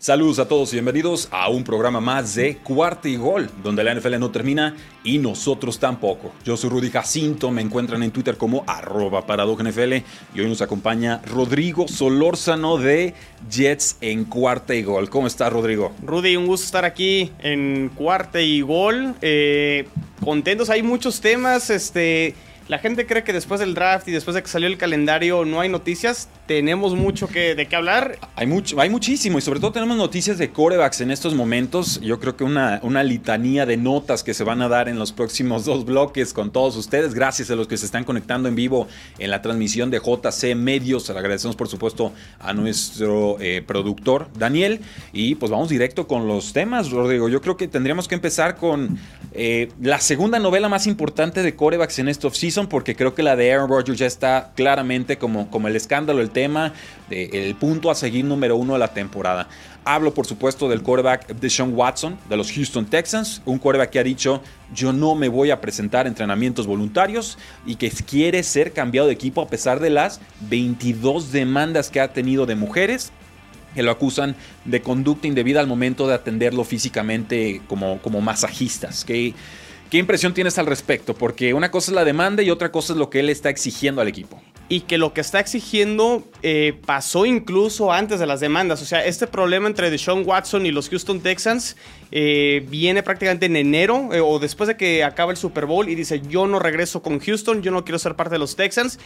Saludos a todos y bienvenidos a un programa más de Cuarta y Gol, donde la NFL no termina y nosotros tampoco. Yo soy Rudy Jacinto, me encuentran en Twitter como arroba NFL y hoy nos acompaña Rodrigo Solórzano de Jets en Cuarta y Gol. ¿Cómo estás, Rodrigo? Rudy, un gusto estar aquí en Cuarta y Gol. Eh, contentos, hay muchos temas, este... La gente cree que después del draft y después de que salió el calendario no hay noticias. Tenemos mucho que, de qué hablar. Hay, mucho, hay muchísimo y sobre todo tenemos noticias de corebacks en estos momentos. Yo creo que una, una litanía de notas que se van a dar en los próximos dos bloques con todos ustedes. Gracias a los que se están conectando en vivo en la transmisión de JC Medios. Le agradecemos por supuesto a nuestro eh, productor Daniel. Y pues vamos directo con los temas, Rodrigo. Yo creo que tendríamos que empezar con eh, la segunda novela más importante de corebacks en este offseason porque creo que la de Aaron Rodgers ya está claramente como, como el escándalo, el tema, el punto a seguir número uno de la temporada. Hablo, por supuesto, del quarterback de Sean Watson, de los Houston Texans, un quarterback que ha dicho, yo no me voy a presentar entrenamientos voluntarios y que quiere ser cambiado de equipo a pesar de las 22 demandas que ha tenido de mujeres que lo acusan de conducta indebida al momento de atenderlo físicamente como, como masajistas. Que ¿Qué impresión tienes al respecto? Porque una cosa es la demanda y otra cosa es lo que él está exigiendo al equipo. Y que lo que está exigiendo eh, pasó incluso antes de las demandas. O sea, este problema entre Deshaun Watson y los Houston Texans eh, viene prácticamente en enero eh, o después de que acaba el Super Bowl y dice, yo no regreso con Houston, yo no quiero ser parte de los Texans.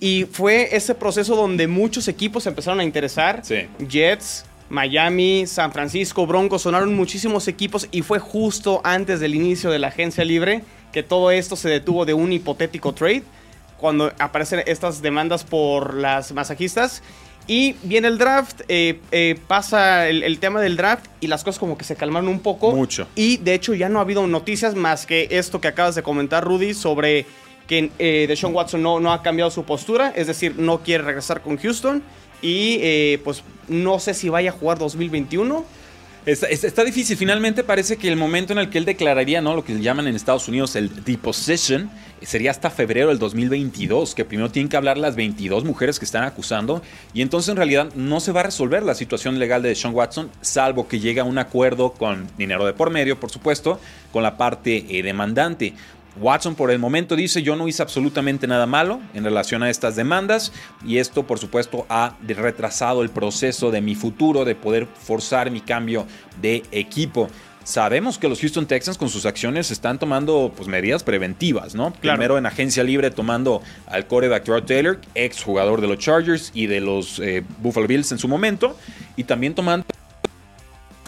Y fue ese proceso donde muchos equipos empezaron a interesar. Sí. Jets, Miami, San Francisco, Broncos, sonaron muchísimos equipos y fue justo antes del inicio de la agencia libre que todo esto se detuvo de un hipotético trade, cuando aparecen estas demandas por las masajistas. Y viene el draft, eh, eh, pasa el, tema del draft y las cosas como que se calmaron un poco. Mucho. Y de hecho ya no ha habido noticias más que esto que acabas de comentar, Rudy, sobre que eh, Deshaun Watson no, no ha cambiado su postura, es decir, no quiere regresar con Houston y eh, pues no sé si vaya a jugar 2021. Está, difícil. Finalmente parece que el momento en el que él declararía, ¿no? Lo que llaman en Estados Unidos el deposition, sería hasta febrero del 2022, que primero tienen que hablar las 22 mujeres que están acusando. Y entonces en realidad no se va a resolver la situación legal de Sean Watson, salvo que llegue a un acuerdo con dinero de por medio, por supuesto, con la parte eh, demandante. Watson por el momento dice yo no hice absolutamente nada malo en relación a estas demandas y esto por supuesto ha retrasado el proceso de mi futuro de poder forzar mi cambio de equipo. Sabemos que los Houston Texans con sus acciones están tomando pues, medidas preventivas, ¿no? Primero en agencia libre tomando al coreback Rod Taylor, ex jugador de los Chargers y de los eh, Buffalo Bills en su momento, y también tomando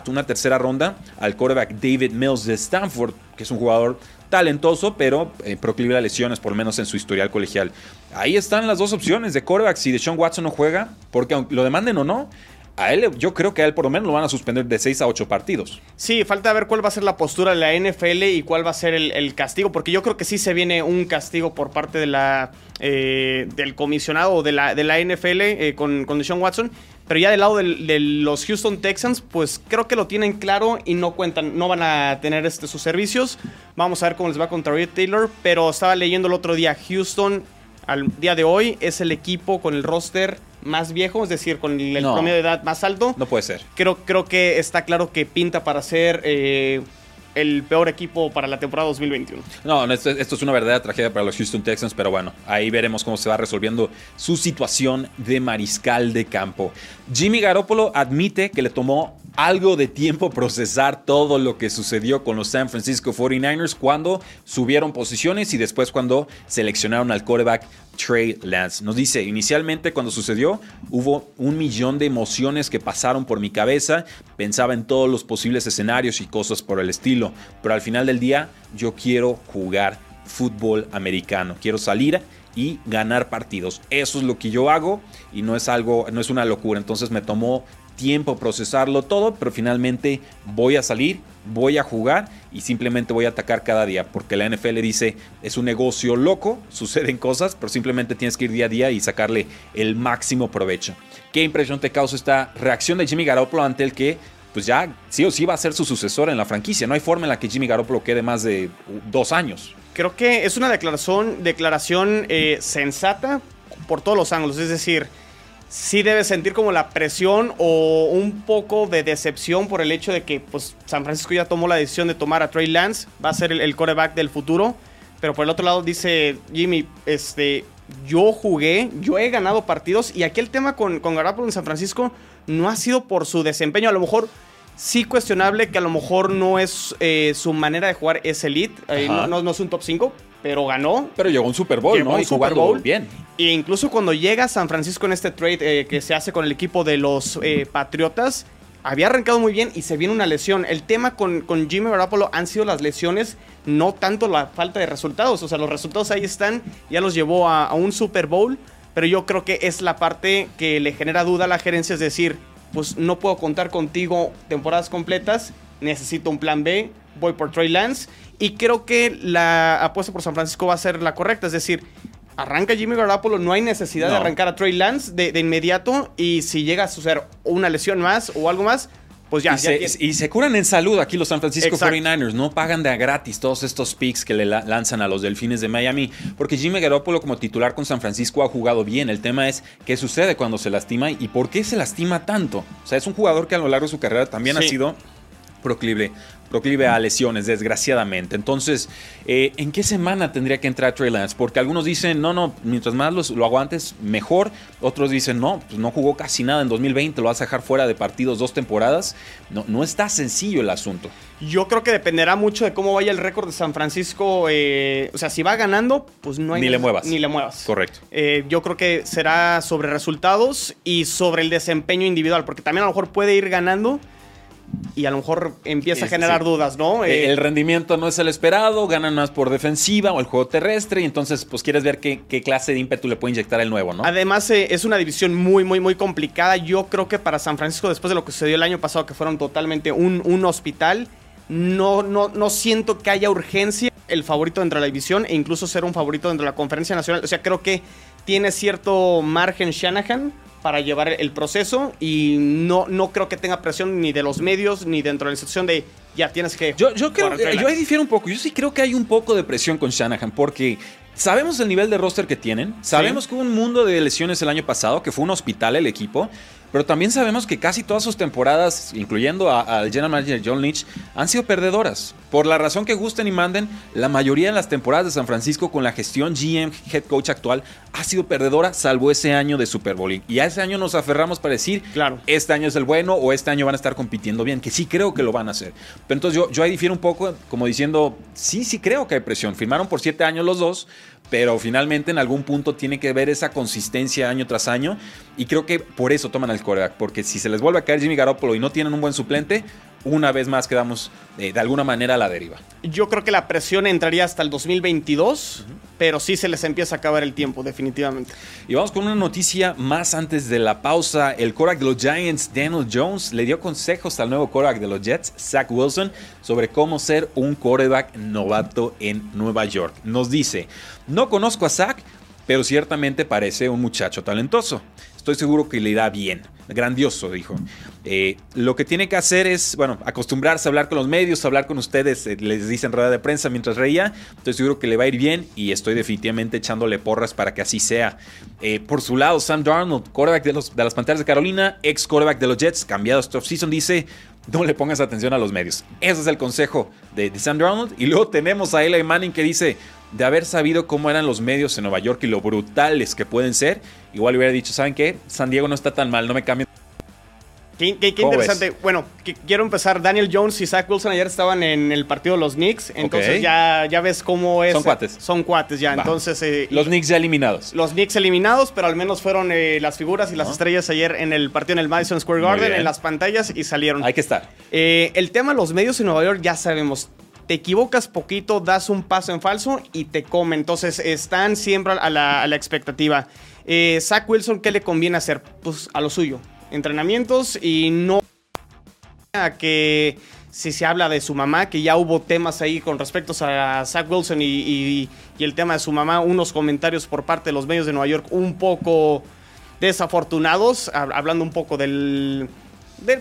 una tercera ronda al coreback David Mills de Stanford, que es un jugador talentoso, pero eh, proclive a lesiones, por lo menos en su historial colegial. Ahí están las dos opciones de coreback. Si Deshaun Watson no juega, porque aunque lo demanden o no, a él, yo creo que a él por lo menos lo van a suspender de 6 a 8 partidos. Sí, falta ver cuál va a ser la postura de la NFL y cuál va a ser el, castigo, porque yo creo que sí se viene un castigo por parte de la, eh, del comisionado de la, de la NFL eh, con, con Watson. Pero ya del lado de los Houston Texans, pues creo que lo tienen claro y no cuentan, no van a tener este, sus servicios. Vamos a ver cómo les va contra Red Taylor. Pero estaba leyendo el otro día, Houston al día de hoy es el equipo con el roster más viejo, es decir, con el, promedio de edad más alto. No puede ser. Creo, creo que está claro que pinta para ser eh, el peor equipo para la temporada 2021. No, esto, esto, es una verdadera tragedia para los Houston Texans, pero bueno, ahí veremos cómo se va resolviendo su situación de mariscal de campo. Jimmy Garoppolo admite que le tomó algo de tiempo procesar todo lo que sucedió con los San Francisco 49ers cuando subieron posiciones y después cuando seleccionaron al quarterback Trey Lance. Nos dice, inicialmente cuando sucedió hubo un millón de emociones que pasaron por mi cabeza, pensaba en todos los posibles escenarios y cosas por el estilo, pero al final del día yo quiero jugar fútbol americano. Quiero salir y ganar partidos. Eso es lo que yo hago y no es algo, no es una locura. Entonces me tomó tiempo procesarlo todo, pero finalmente voy a salir, voy a jugar y simplemente voy a atacar cada día, porque la NFL dice, es un negocio loco, suceden cosas, pero simplemente tienes que ir día a día y sacarle el máximo provecho. ¿Qué impresión te causa esta reacción de Jimmy Garoppolo ante el que pues ya sí o sí va a ser su sucesor en la franquicia? No hay forma en la que Jimmy Garoppolo quede más de dos años. Creo que es una declaración, declaración eh, sensata por todos los ángulos, es decir, sí debe sentir como la presión o un poco de decepción por el hecho de que pues, San Francisco ya tomó la decisión de tomar a Trey Lance, va a ser el, el coreback del futuro. Pero por el otro lado dice Jimmy, este, yo jugué, yo he ganado partidos y aquí el tema con, con en San Francisco no ha sido por su desempeño, a lo mejor sí cuestionable que a lo mejor no es eh, su manera de jugar es elite, eh, no, no, no, es un top 5, pero ganó. Pero llegó a un Super Bowl, Llegó ¿no? un Y Super jugando Bowl. bien. E incluso cuando llega a San Francisco en este trade eh, que se hace con el equipo de los eh, Patriotas, había arrancado muy bien y se viene una lesión. El tema con, con Jimmy Garoppolo han sido las lesiones, no tanto la falta de resultados. O sea, los resultados ahí están, ya los llevó a, a un Super Bowl, pero yo creo que es la parte que le genera duda a la gerencia, es decir, pues no puedo contar contigo temporadas completas, necesito un plan B, voy por Trey Lance y creo que la apuesta por San Francisco va a ser la correcta, es decir, arranca Jimmy Garoppolo, no hay necesidad de arrancar a Trey Lance de, de inmediato y si llega a suceder una lesión más o algo más, pues ya. y, ya se, tiene- y se curan en salud aquí los San Francisco Exacto. 49ers. No pagan de a gratis todos estos picks que le la- lanzan a los Delfines de Miami. Porque Jimmy Garoppolo como titular con San Francisco ha jugado bien. El tema es qué sucede cuando se lastima y por qué se lastima tanto. O sea, es un jugador que a lo largo de su carrera también ha sido proclive, proclive a lesiones, desgraciadamente. Entonces, eh, ¿en qué semana tendría que entrar Trey Lance? Porque algunos dicen, no, no, mientras más los- lo aguantes, mejor. Otros dicen, no, pues no jugó casi nada en 2020, lo vas a dejar fuera de partidos dos temporadas. No, no está sencillo el asunto. Yo creo que dependerá mucho de cómo vaya el récord de San Francisco. eh, o sea, si va ganando, pues no hay Ni le muevas. Ni le muevas. Correcto. Eh, yo creo que será sobre resultados y sobre el desempeño individual, porque también a lo mejor puede ir ganando y a lo mejor empieza a generar sí. dudas, ¿no? Eh, Eh, el rendimiento no es el esperado, ganan más por defensiva o el juego terrestre, y entonces pues quieres ver qué, qué clase de ímpetu le puede inyectar el nuevo, ¿no? Además, eh, es una división muy, muy, muy complicada. Yo creo que para San Francisco, después de lo que sucedió el año pasado, que fueron totalmente un, un hospital, no, no, no siento que haya urgencia el favorito dentro de la división e incluso ser un favorito dentro de la conferencia nacional. O sea, creo que tiene cierto margen Shanahan para llevar el proceso y no, no creo que tenga presión ni de los medios ni dentro de la institución de ya tienes que... Yo, yo creo, Trey yo ahí Lance". difiero un poco. Yo sí creo que hay un poco de presión con Shanahan porque sabemos el nivel de roster que tienen. Sabemos que hubo un mundo de lesiones el año pasado, que fue un hospital el equipo. Pero también sabemos que casi todas sus temporadas, incluyendo al general manager John Lynch, han sido perdedoras. Por la razón que gusten y manden, la mayoría de las temporadas de San Francisco con la gestión GM, head coach actual, ha sido perdedora, salvo ese año de Super Bowl. Y a ese año nos aferramos para decir, Claro. este año es el bueno o este año van a estar compitiendo bien, que sí creo que lo van a hacer. Pero entonces yo, yo ahí difiero un poco como diciendo, sí, sí creo que hay presión. Firmaron por siete años los dos, pero finalmente en algún punto tiene que ver esa consistencia año tras año y creo que por eso toman al coreback, porque si se les vuelve a caer Jimmy Garoppolo y no tienen un buen suplente, una vez más quedamos eh, de alguna manera a la deriva. Yo creo que la presión entraría hasta el 2022, pero sí se les empieza a acabar el tiempo, definitivamente. Y vamos con una noticia más antes de la pausa. El quarterback de los Giants, Daniel Jones, le dio consejos al nuevo quarterback de los Jets, Zach Wilson, sobre cómo ser un quarterback novato en Nueva York. Nos dice, no conozco a Zach, pero ciertamente parece un muchacho talentoso. Estoy seguro que le irá bien. Grandioso, dijo. Eh, lo que tiene que hacer es, bueno, acostumbrarse a hablar con los medios, hablar con ustedes, eh, les dicen rueda de prensa mientras reía. Estoy seguro que le va a ir bien y estoy definitivamente echándole porras para que así sea. Eh, por su lado, Sam Darnold, quarterback de, los, de las Panteras de Carolina, ex quarterback de los Jets, cambiado este offseason, dice, no le pongas atención a los medios. Ese es el consejo de Sam Darnold. Y luego tenemos a Eli Manning que dice, de haber sabido cómo eran los medios en Nueva York y lo brutales que pueden ser, igual hubiera dicho, ¿saben qué? San Diego no está tan mal, no me cambien. Qué, qué- qué ¿Cómo interesante. Bueno, que- quiero empezar. Daniel Jones y Zach Wilson ayer estaban en el partido de los Knicks. Entonces ya, ya ves cómo es. Son cuates. Son cuates ya. Va. Entonces. eh, Los Knicks ya eliminados. los Knicks eliminados, pero al menos fueron eh, las figuras y las estrellas ayer en el partido en el Madison Square Garden, en las pantallas y salieron. Hay que estar. Eh, el tema de los medios en Nueva York ya sabemos. Te equivocas poquito, das un paso en falso y te come. Entonces están siempre a la, expectativa. Eh, Zach Wilson, ¿qué le conviene hacer? Pues a lo suyo. Entrenamientos y no a que si se habla de su mamá, que ya hubo temas ahí con respecto a Zach Wilson y, el tema de su mamá, unos comentarios por parte de los medios de Nueva York un poco desafortunados, hablando un poco del,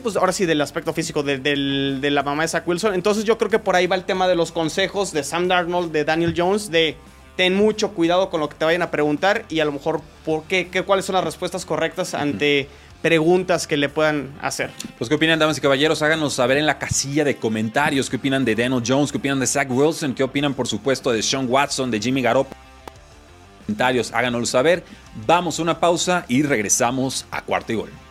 pues ahora sí, del aspecto físico de, la mamá de Zach Wilson. Entonces yo creo que por ahí va el tema de los consejos de Sam Darnold, de Daniel Jones, de ten mucho cuidado con lo que te vayan a preguntar y a lo mejor por qué, qué cuáles son las respuestas correctas ante preguntas que le puedan hacer. Pues, ¿qué opinan, damas y caballeros? Háganos saber en la casilla de comentarios qué opinan de Daniel Jones, qué opinan de Zach Wilson, qué opinan, por supuesto, de Sean Watson, de Jimmy Garoppolo. Comentarios, háganoslo saber. Vamos a una pausa y regresamos a cuarto y gol.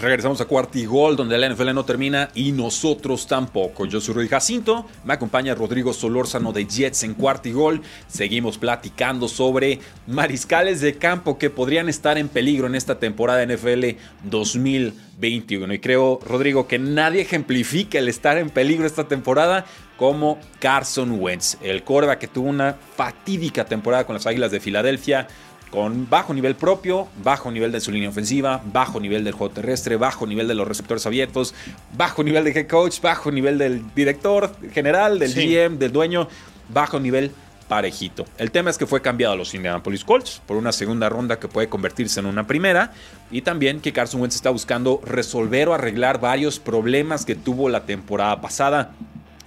Regresamos a Cuartigol, donde la NFL no termina y nosotros tampoco. Yo soy Rudy Jacinto, me acompaña Rodrigo Solórzano de Jets en Cuartigol. Seguimos platicando sobre mariscales de campo que podrían estar en peligro en esta temporada NFL 2021. Y creo, Rodrigo, que nadie ejemplifica el estar en peligro esta temporada como Carson Wentz, el corva que tuvo una fatídica temporada con las Águilas de Filadelfia con bajo nivel propio, bajo nivel de su línea ofensiva, bajo nivel del juego terrestre, bajo nivel de los receptores abiertos, bajo nivel de head coach, bajo nivel del director general, del GM, del dueño, bajo nivel parejito. El tema es que fue cambiado a los Indianapolis Colts por una segunda ronda que puede convertirse en una primera y también que Carson Wentz está buscando resolver o arreglar varios problemas que tuvo la temporada pasada,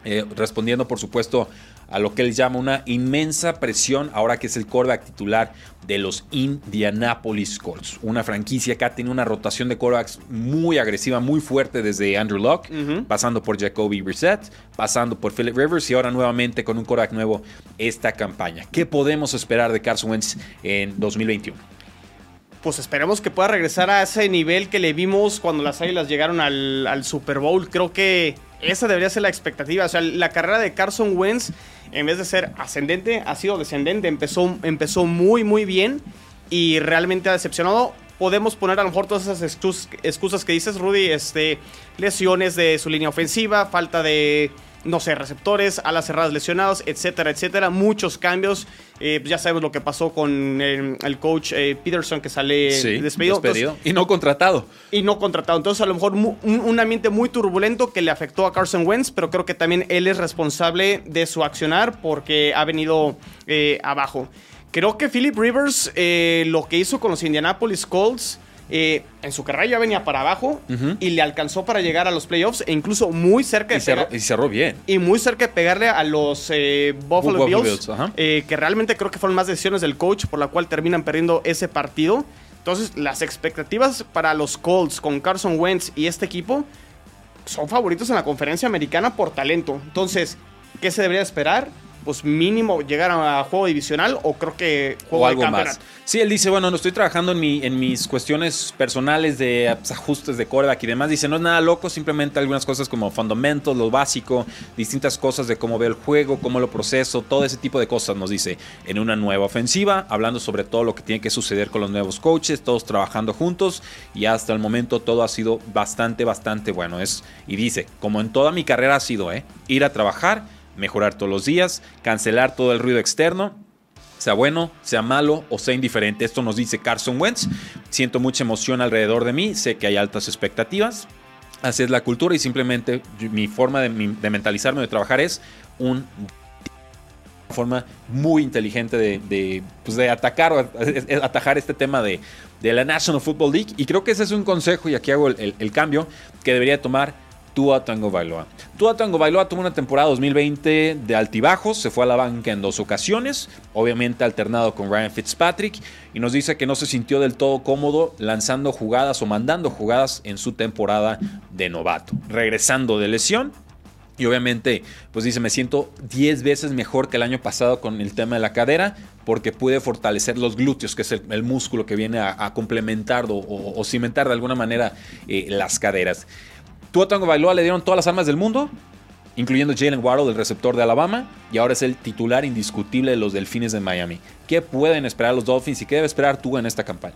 eh, respondiendo por supuesto a lo que él llama una inmensa presión ahora que es el quarterback titular de los Indianapolis Colts. Una franquicia que ha tenido una rotación de quarterbacks muy agresiva, muy fuerte desde Andrew Locke, pasando por Jacoby Brissett, pasando por Philip Rivers y ahora nuevamente con un quarterback nuevo esta campaña. ¿Qué podemos esperar de Carson Wentz en 2021? pues esperemos que pueda regresar a ese nivel que le vimos cuando las Águilas llegaron al, al, Super Bowl. Creo que esa debería ser la expectativa. O sea, la carrera de Carson Wentz en vez de ser ascendente, ha sido descendente. Empezó, empezó muy, muy bien y realmente ha decepcionado. Podemos poner a lo mejor todas esas excusas que dices, Rudy, este, lesiones de su línea ofensiva, falta de no sé, receptores, alas cerradas lesionados, etcétera, etcétera. Muchos cambios. Eh, pues ya sabemos lo que pasó con el, coach eh, Peterson que sale despedido. y no contratado. Y no contratado. Entonces, a lo mejor un, ambiente muy turbulento que le afectó a Carson Wentz, pero creo que también él es responsable de su accionar porque ha venido eh, abajo. Creo que Philip Rivers, lo que hizo con los Indianapolis Colts eh, en su carrera ya venía para abajo y le alcanzó para llegar a los playoffs e incluso muy cerca de y, y cerró bien. Y muy cerca de pegarle a los eh, Buffalo, Bills, eh, que realmente creo que fueron más decisiones del coach por la cual terminan perdiendo ese partido. Entonces, las expectativas para los Colts con Carson Wentz y este equipo son favoritos en la conferencia americana por talento. Entonces, ¿qué se debería esperar? Pues mínimo llegar a juego divisional o creo que juego o algo más. Sí, él dice, bueno, no estoy trabajando en, mi, en mis cuestiones personales de pues, ajustes de coreback y demás. Dice, no es nada loco, simplemente algunas cosas como fundamentos, lo básico, distintas cosas de cómo veo el juego, cómo lo proceso, todo ese tipo de cosas nos dice en una nueva ofensiva, hablando sobre todo lo que tiene que suceder con los nuevos coaches, todos trabajando juntos y hasta el momento todo ha sido bastante, bastante bueno. Es, y dice, como en toda mi carrera ha sido, ¿eh? ir a trabajar mejorar todos los días, cancelar todo el ruido externo, sea bueno, sea malo o sea indiferente. Esto nos dice Carson Wentz. Siento mucha emoción alrededor de mí, sé que hay altas expectativas. Así es la cultura y simplemente mi forma de, mentalizarme, de trabajar es un forma muy inteligente de, pues de atacar o atajar este tema de, de, la National Football League. Y creo que ese es un consejo, y aquí hago el cambio, que debería tomar Tua Tango Bailoa. Tua Tango Bailoa tuvo una temporada 2020 de altibajos, se fue a la banca en dos ocasiones, obviamente alternado con Ryan Fitzpatrick, y nos dice que no se sintió del todo cómodo lanzando jugadas o mandando jugadas en su temporada de novato. Regresando de lesión, y obviamente, pues dice, me siento 10 veces mejor que el año pasado con el tema de la cadera, porque pude fortalecer los glúteos, que es el, músculo que viene a, complementar o, cimentar de alguna manera eh, las caderas. Tua Tango Bailoa le dieron todas las armas del mundo, incluyendo Jalen Waddle, el receptor de Alabama, y ahora es el titular indiscutible de los Delfines de Miami. ¿Qué pueden esperar los Dolphins y qué debe esperar tú en esta campaña?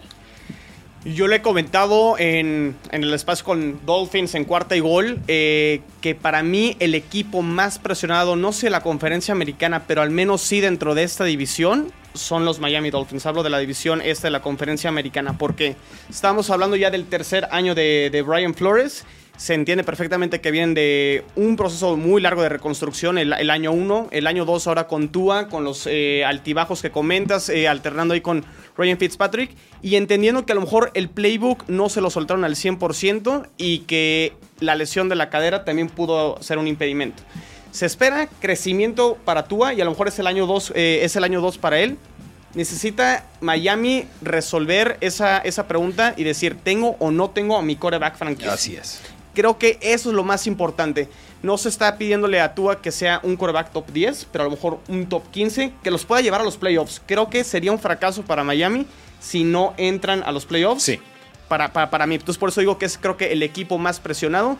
Yo le he comentado en, en el espacio con Dolphins en cuarta y gol eh, que para mí el equipo más presionado, no sé la conferencia americana, pero al menos sí dentro de esta división, son los Miami Dolphins. Hablo de la división esta de la conferencia americana porque estamos hablando ya del tercer año de Brian Flores se entiende perfectamente que vienen de un proceso muy largo de reconstrucción, el, año 1, el año 2 ahora con Tua, con los eh, altibajos que comentas, eh, alternando ahí con Ryan Fitzpatrick, y entendiendo que a lo mejor el playbook no se lo soltaron al 100% y que la lesión de la cadera también pudo ser un impedimento. Se espera crecimiento para Tua y a lo mejor es el año 2 eh, es el año 2 para él. Necesita Miami resolver esa, esa pregunta y decir, ¿tengo o no tengo a mi coreback franquicia? Así es. Creo que eso es lo más importante. No se está pidiéndole a Tua que sea un quarterback top 10, pero a lo mejor un top 15 que los pueda llevar a los playoffs. Creo que sería un fracaso para Miami si no entran a los playoffs. Sí. Para, para, mí. Entonces por eso digo que es creo que el equipo más presionado.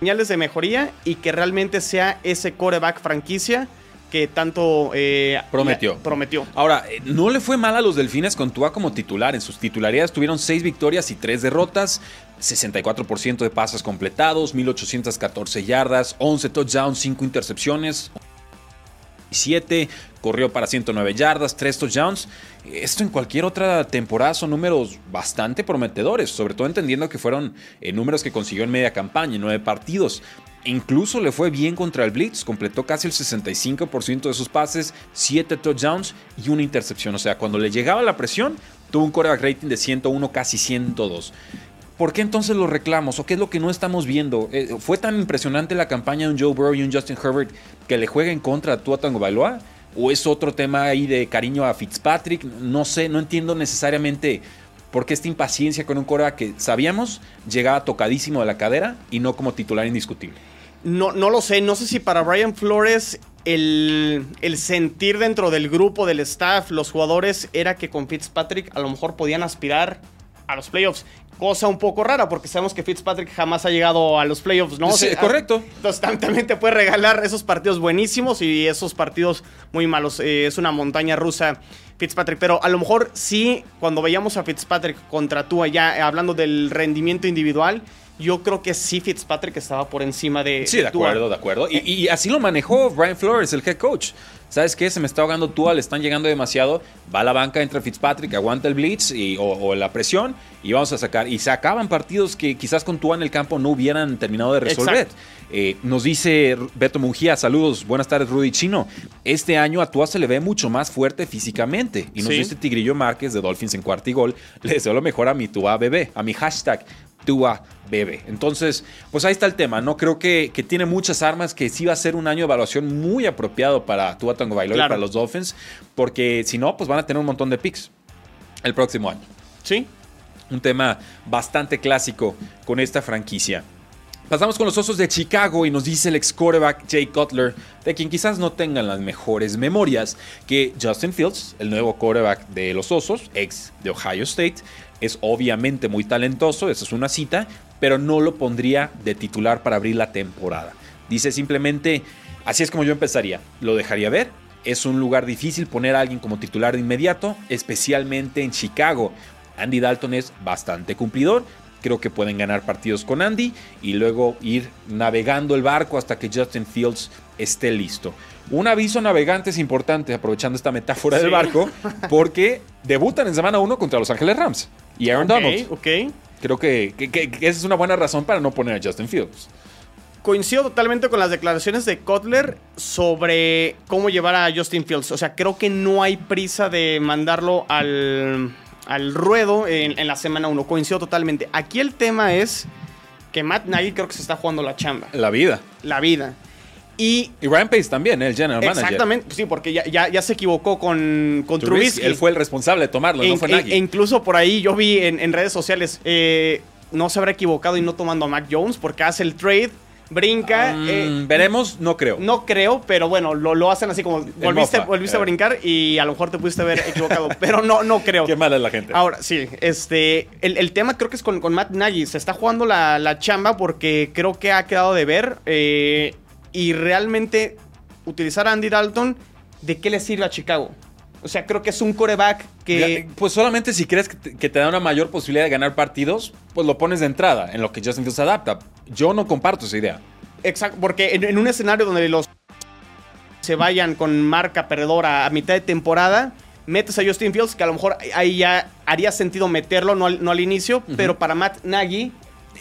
Señales de mejoría y que realmente sea ese quarterback franquicia que tanto eh, prometió. prometió. Ahora, eh, no le fue mal a los Delfines con Tua como titular. En sus titularidades tuvieron seis victorias y tres derrotas. 64% de pases completados, 1814 yardas, 11 touchdowns, 5 intercepciones. 7, corrió para 109 yardas, 3 touchdowns. Esto en cualquier otra temporada son números bastante prometedores, sobre todo entendiendo que fueron eh, números que consiguió en media campaña, en 9 partidos. Incluso le fue bien contra el Blitz, completó casi el 65% de sus pases, 7 touchdowns y una intercepción. O sea, cuando le llegaba la presión, tuvo un quarterback rating de 101, casi 102. ¿Por qué entonces los reclamos? ¿O qué es lo que no estamos viendo? Eh, ¿Fue tan impresionante la campaña de un Joe Burrow y un Justin Herbert que le juega en contra a Tua Tango Bailoa? ¿O es otro tema ahí de cariño a Fitzpatrick? No sé, no entiendo necesariamente por qué esta impaciencia con un quarterback que sabíamos llegaba tocadísimo de la cadera y no como titular indiscutible. No, no lo sé, no sé si para Brian Flores el, sentir dentro del grupo, del staff, los jugadores, era que con Fitzpatrick a lo mejor podían aspirar a los playoffs. Cosa un poco rara porque sabemos que Fitzpatrick jamás ha llegado a los playoffs, ¿no? Sí, correcto. Entonces también te puede regalar esos partidos buenísimos y esos partidos muy malos. Eh, es una montaña rusa Fitzpatrick, pero a lo mejor sí, cuando veíamos a Fitzpatrick contra tú allá, eh, hablando del rendimiento individual, yo creo que sí Fitzpatrick estaba por encima de. Sí, de acuerdo, de acuerdo. Y, así lo manejó Brian Flores, el head coach. ¿Sabes qué? Se me está ahogando Tua, le están llegando demasiado. Va a la banca, entra Fitzpatrick, aguanta el blitz y, o, la presión y vamos a sacar. Y se acaban partidos que quizás con Tua en el campo no hubieran terminado de resolver. Eh, nos dice Beto Mungía, saludos, buenas tardes Rudy Chino. Este año a Tua se le ve mucho más fuerte físicamente. Y nos dice Tigrillo Márquez de Dolphins en cuarto y gol. Le deseo lo mejor a mi Tua bebé, a mi hashtag Tua bebe. Entonces, pues ahí está el tema, ¿no? Creo que, que, tiene muchas armas, que sí va a ser un año de evaluación muy apropiado para Tua Tango Bailoy y para los Dolphins, porque si no, pues van a tener un montón de picks el próximo año. Sí. Un tema bastante clásico con esta franquicia. Pasamos con los Osos de Chicago y nos dice el ex quarterback Jay Cutler, de quien quizás no tengan las mejores memorias, que Justin Fields, el nuevo quarterback de los Osos, ex de Ohio State, es obviamente muy talentoso, esa es una cita, pero no lo pondría de titular para abrir la temporada. Dice simplemente, así es como yo empezaría, lo dejaría ver. Es un lugar difícil poner a alguien como titular de inmediato, especialmente en Chicago. Andy Dalton es bastante cumplidor, creo que pueden ganar partidos con Andy y luego ir navegando el barco hasta que Justin Fields esté listo. Un aviso a navegantes importante, aprovechando esta metáfora del barco, porque debutan en semana 1 contra Los Ángeles Rams y Aaron Donald. Ok. Creo que, esa es una buena razón para no poner a Justin Fields. Coincido totalmente con las declaraciones de Kotler sobre cómo llevar a Justin Fields. O sea, creo que no hay prisa de mandarlo al, ruedo en, en la semana 1. Coincido totalmente. Aquí el tema es que Matt Nagy creo que se está jugando la chamba. La vida. La vida. Y, y Ryan Pace también, el general manager. Exactamente, sí, porque ya, ya, se equivocó con, con Trubisky. Él fue el responsable de tomarlo, no fue Nagy. E, incluso por ahí yo vi en, redes sociales, eh, no se habrá equivocado y no tomando a Mac Jones porque hace el trade brinca. Mm, eh, veremos, no creo. No creo, pero bueno, lo, lo hacen así como volviste, volviste a eh. brincar y a lo mejor te pudiste haber equivocado, pero no, no creo. Qué mala es la gente. Ahora, sí, este, el, tema creo que es con, con Matt Nagy. Se está jugando la, la, chamba porque creo que ha quedado de ver. Y realmente utilizar a Andy Dalton, ¿de qué le sirve a Chicago? O sea, creo que es un coreback que... Pues solamente si crees que te, que te da una mayor posibilidad de ganar partidos, pues lo pones de entrada, en lo que Justin Fields adapta. Yo no comparto esa idea. Exacto, porque en, en un escenario donde los se vayan con marca perdedora a mitad de temporada, metes a Justin Fields, que a lo mejor ahí ya haría sentido meterlo, no al, no al inicio, pero para Matt Nagy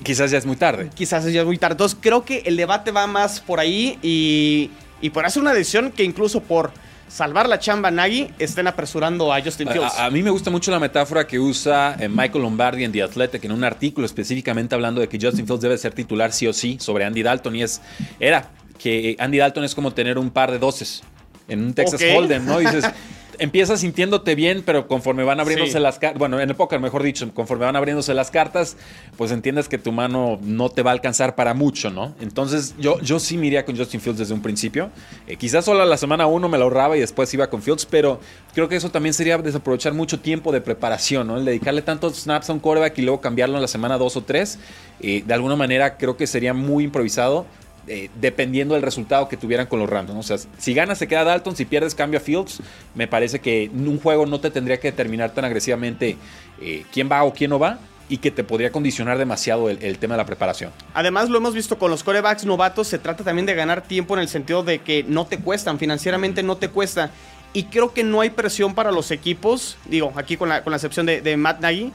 Quizás ya es muy tarde. quizás ya es muy tarde. Entonces creo que el debate va más por ahí y, y por hacer una decisión que incluso por salvar la chamba a Nagy estén apresurando a Justin Fields. A, a mí me gusta mucho la metáfora que usa eh, Michael Lombardi en The Athletic en un artículo específicamente hablando de que Justin Fields debe ser titular sí o sí sobre Andy Dalton y es era que Andy Dalton es como tener un par de doces en un Texas Ok. Hold'em, ¿no? Y dices, empiezas sintiéndote bien, pero conforme van abriéndose Sí. las cartas, bueno, en el póker mejor dicho, conforme van abriéndose las cartas, pues entiendes que tu mano no te va a alcanzar para mucho, ¿no? Entonces yo, yo sí me iría con Justin Fields desde un principio. Eh, quizás solo a la semana uno me lo ahorraba y después iba con Fields, pero creo que eso también sería desaprovechar mucho tiempo de preparación, ¿no? El dedicarle tantos snaps a un quarterback y luego cambiarlo en la semana dos o tres, eh, de alguna manera creo que sería muy improvisado. Eh, dependiendo del resultado que tuvieran con los Rams. ¿no? O sea, si ganas se queda Dalton, si pierdes cambia Fields. Me parece que un juego no te tendría que determinar tan agresivamente eh, quién va o quién no va y que te podría condicionar demasiado el, el tema de la preparación. Además, lo hemos visto con los corebacks novatos, se trata también de ganar tiempo en el sentido de que no te cuestan, financieramente no te cuesta. Y creo que no hay presión para los equipos, digo, aquí con la, con la excepción de, de Matt Nagy,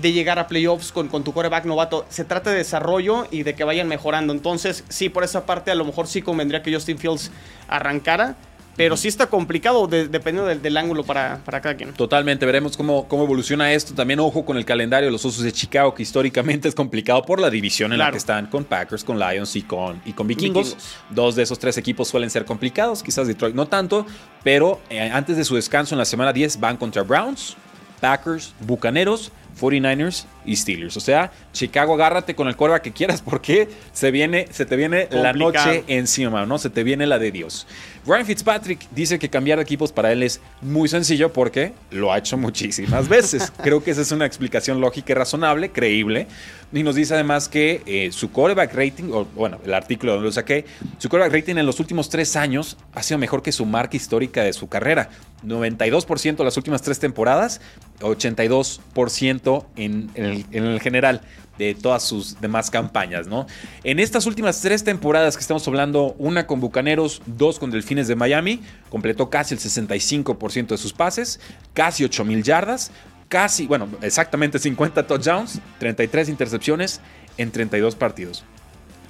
de llegar a playoffs con, con tu coreback novato. Se trata de desarrollo y de que vayan mejorando. Entonces, sí, por esa parte a lo mejor sí convendría que Justin Fields arrancara, pero sí está complicado de- dependiendo del, del ángulo para, para cada quien. Totalmente, veremos cómo, cómo evoluciona esto. También ojo con el calendario de los Osos de Chicago, que históricamente es complicado por la división en la que están con Packers, con Lions y con, y con Vikingos. Vikingos. Dos de esos tres equipos suelen ser complicados, quizás Detroit no tanto, pero eh, antes de su descanso en la semana 10 van contra Browns, Packers, Bucaneros, 49ers y Steelers. O sea, Chicago, agárrate con el quarterback que quieras porque se viene, se te viene la noche encima, ¿no? Se te viene la de Dios. Ryan Fitzpatrick dice que cambiar de equipos para él es muy sencillo porque lo ha hecho muchísimas veces. Creo que esa es una explicación lógica y razonable, creíble. Y nos dice además que eh, su quarterback rating, o bueno, el artículo donde lo saqué, su quarterback rating en los últimos tres años ha sido mejor que su marca histórica de su carrera. 92% las últimas tres temporadas, 82% en, en el, en el general de todas sus demás campañas, ¿no? En estas últimas tres temporadas que estamos hablando, una con Bucaneros, dos con Delfines de Miami, completó casi el 65% de sus pases, casi 8 mil yardas, casi, bueno, exactamente 50 touchdowns, 33 intercepciones en 32 partidos.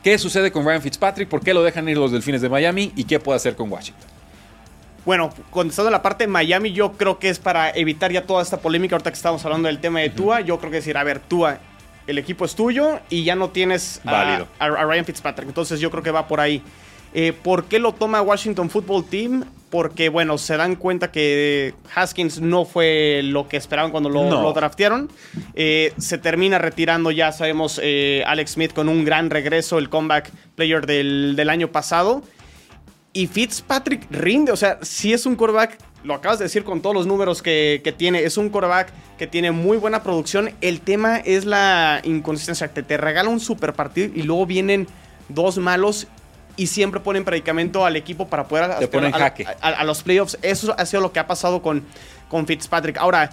¿Qué sucede con Ryan Fitzpatrick? ¿Por qué lo dejan ir los Delfines de Miami? ¿Y qué puede hacer con Washington? Bueno, contestando la parte de Miami, yo creo que es para evitar ya toda esta polémica. Ahorita que estamos hablando del tema de Tua, yo creo que decir, a ver, Tua, el equipo es tuyo y ya no tienes a, Válido. a- a Ryan Fitzpatrick. Entonces yo creo que va por ahí. Eh, ¿Por qué lo toma Washington Football Team? Porque, bueno, se dan cuenta que Haskins no fue lo que esperaban cuando lo, No. lo draftearon. Eh, se termina retirando, ya sabemos, eh, Alex Smith con un gran regreso, el comeback player del, del año pasado. Y Fitzpatrick rinde, o sea, si es un quarterback, lo acabas de decir con todos los números que, que tiene, es un quarterback que tiene muy buena producción. El tema es la inconsistencia, que te regala un super partido y luego vienen dos malos y siempre ponen predicamento al equipo para poder a, jaque. a- a los playoffs. Eso ha sido lo que ha pasado con, con Fitzpatrick. Ahora,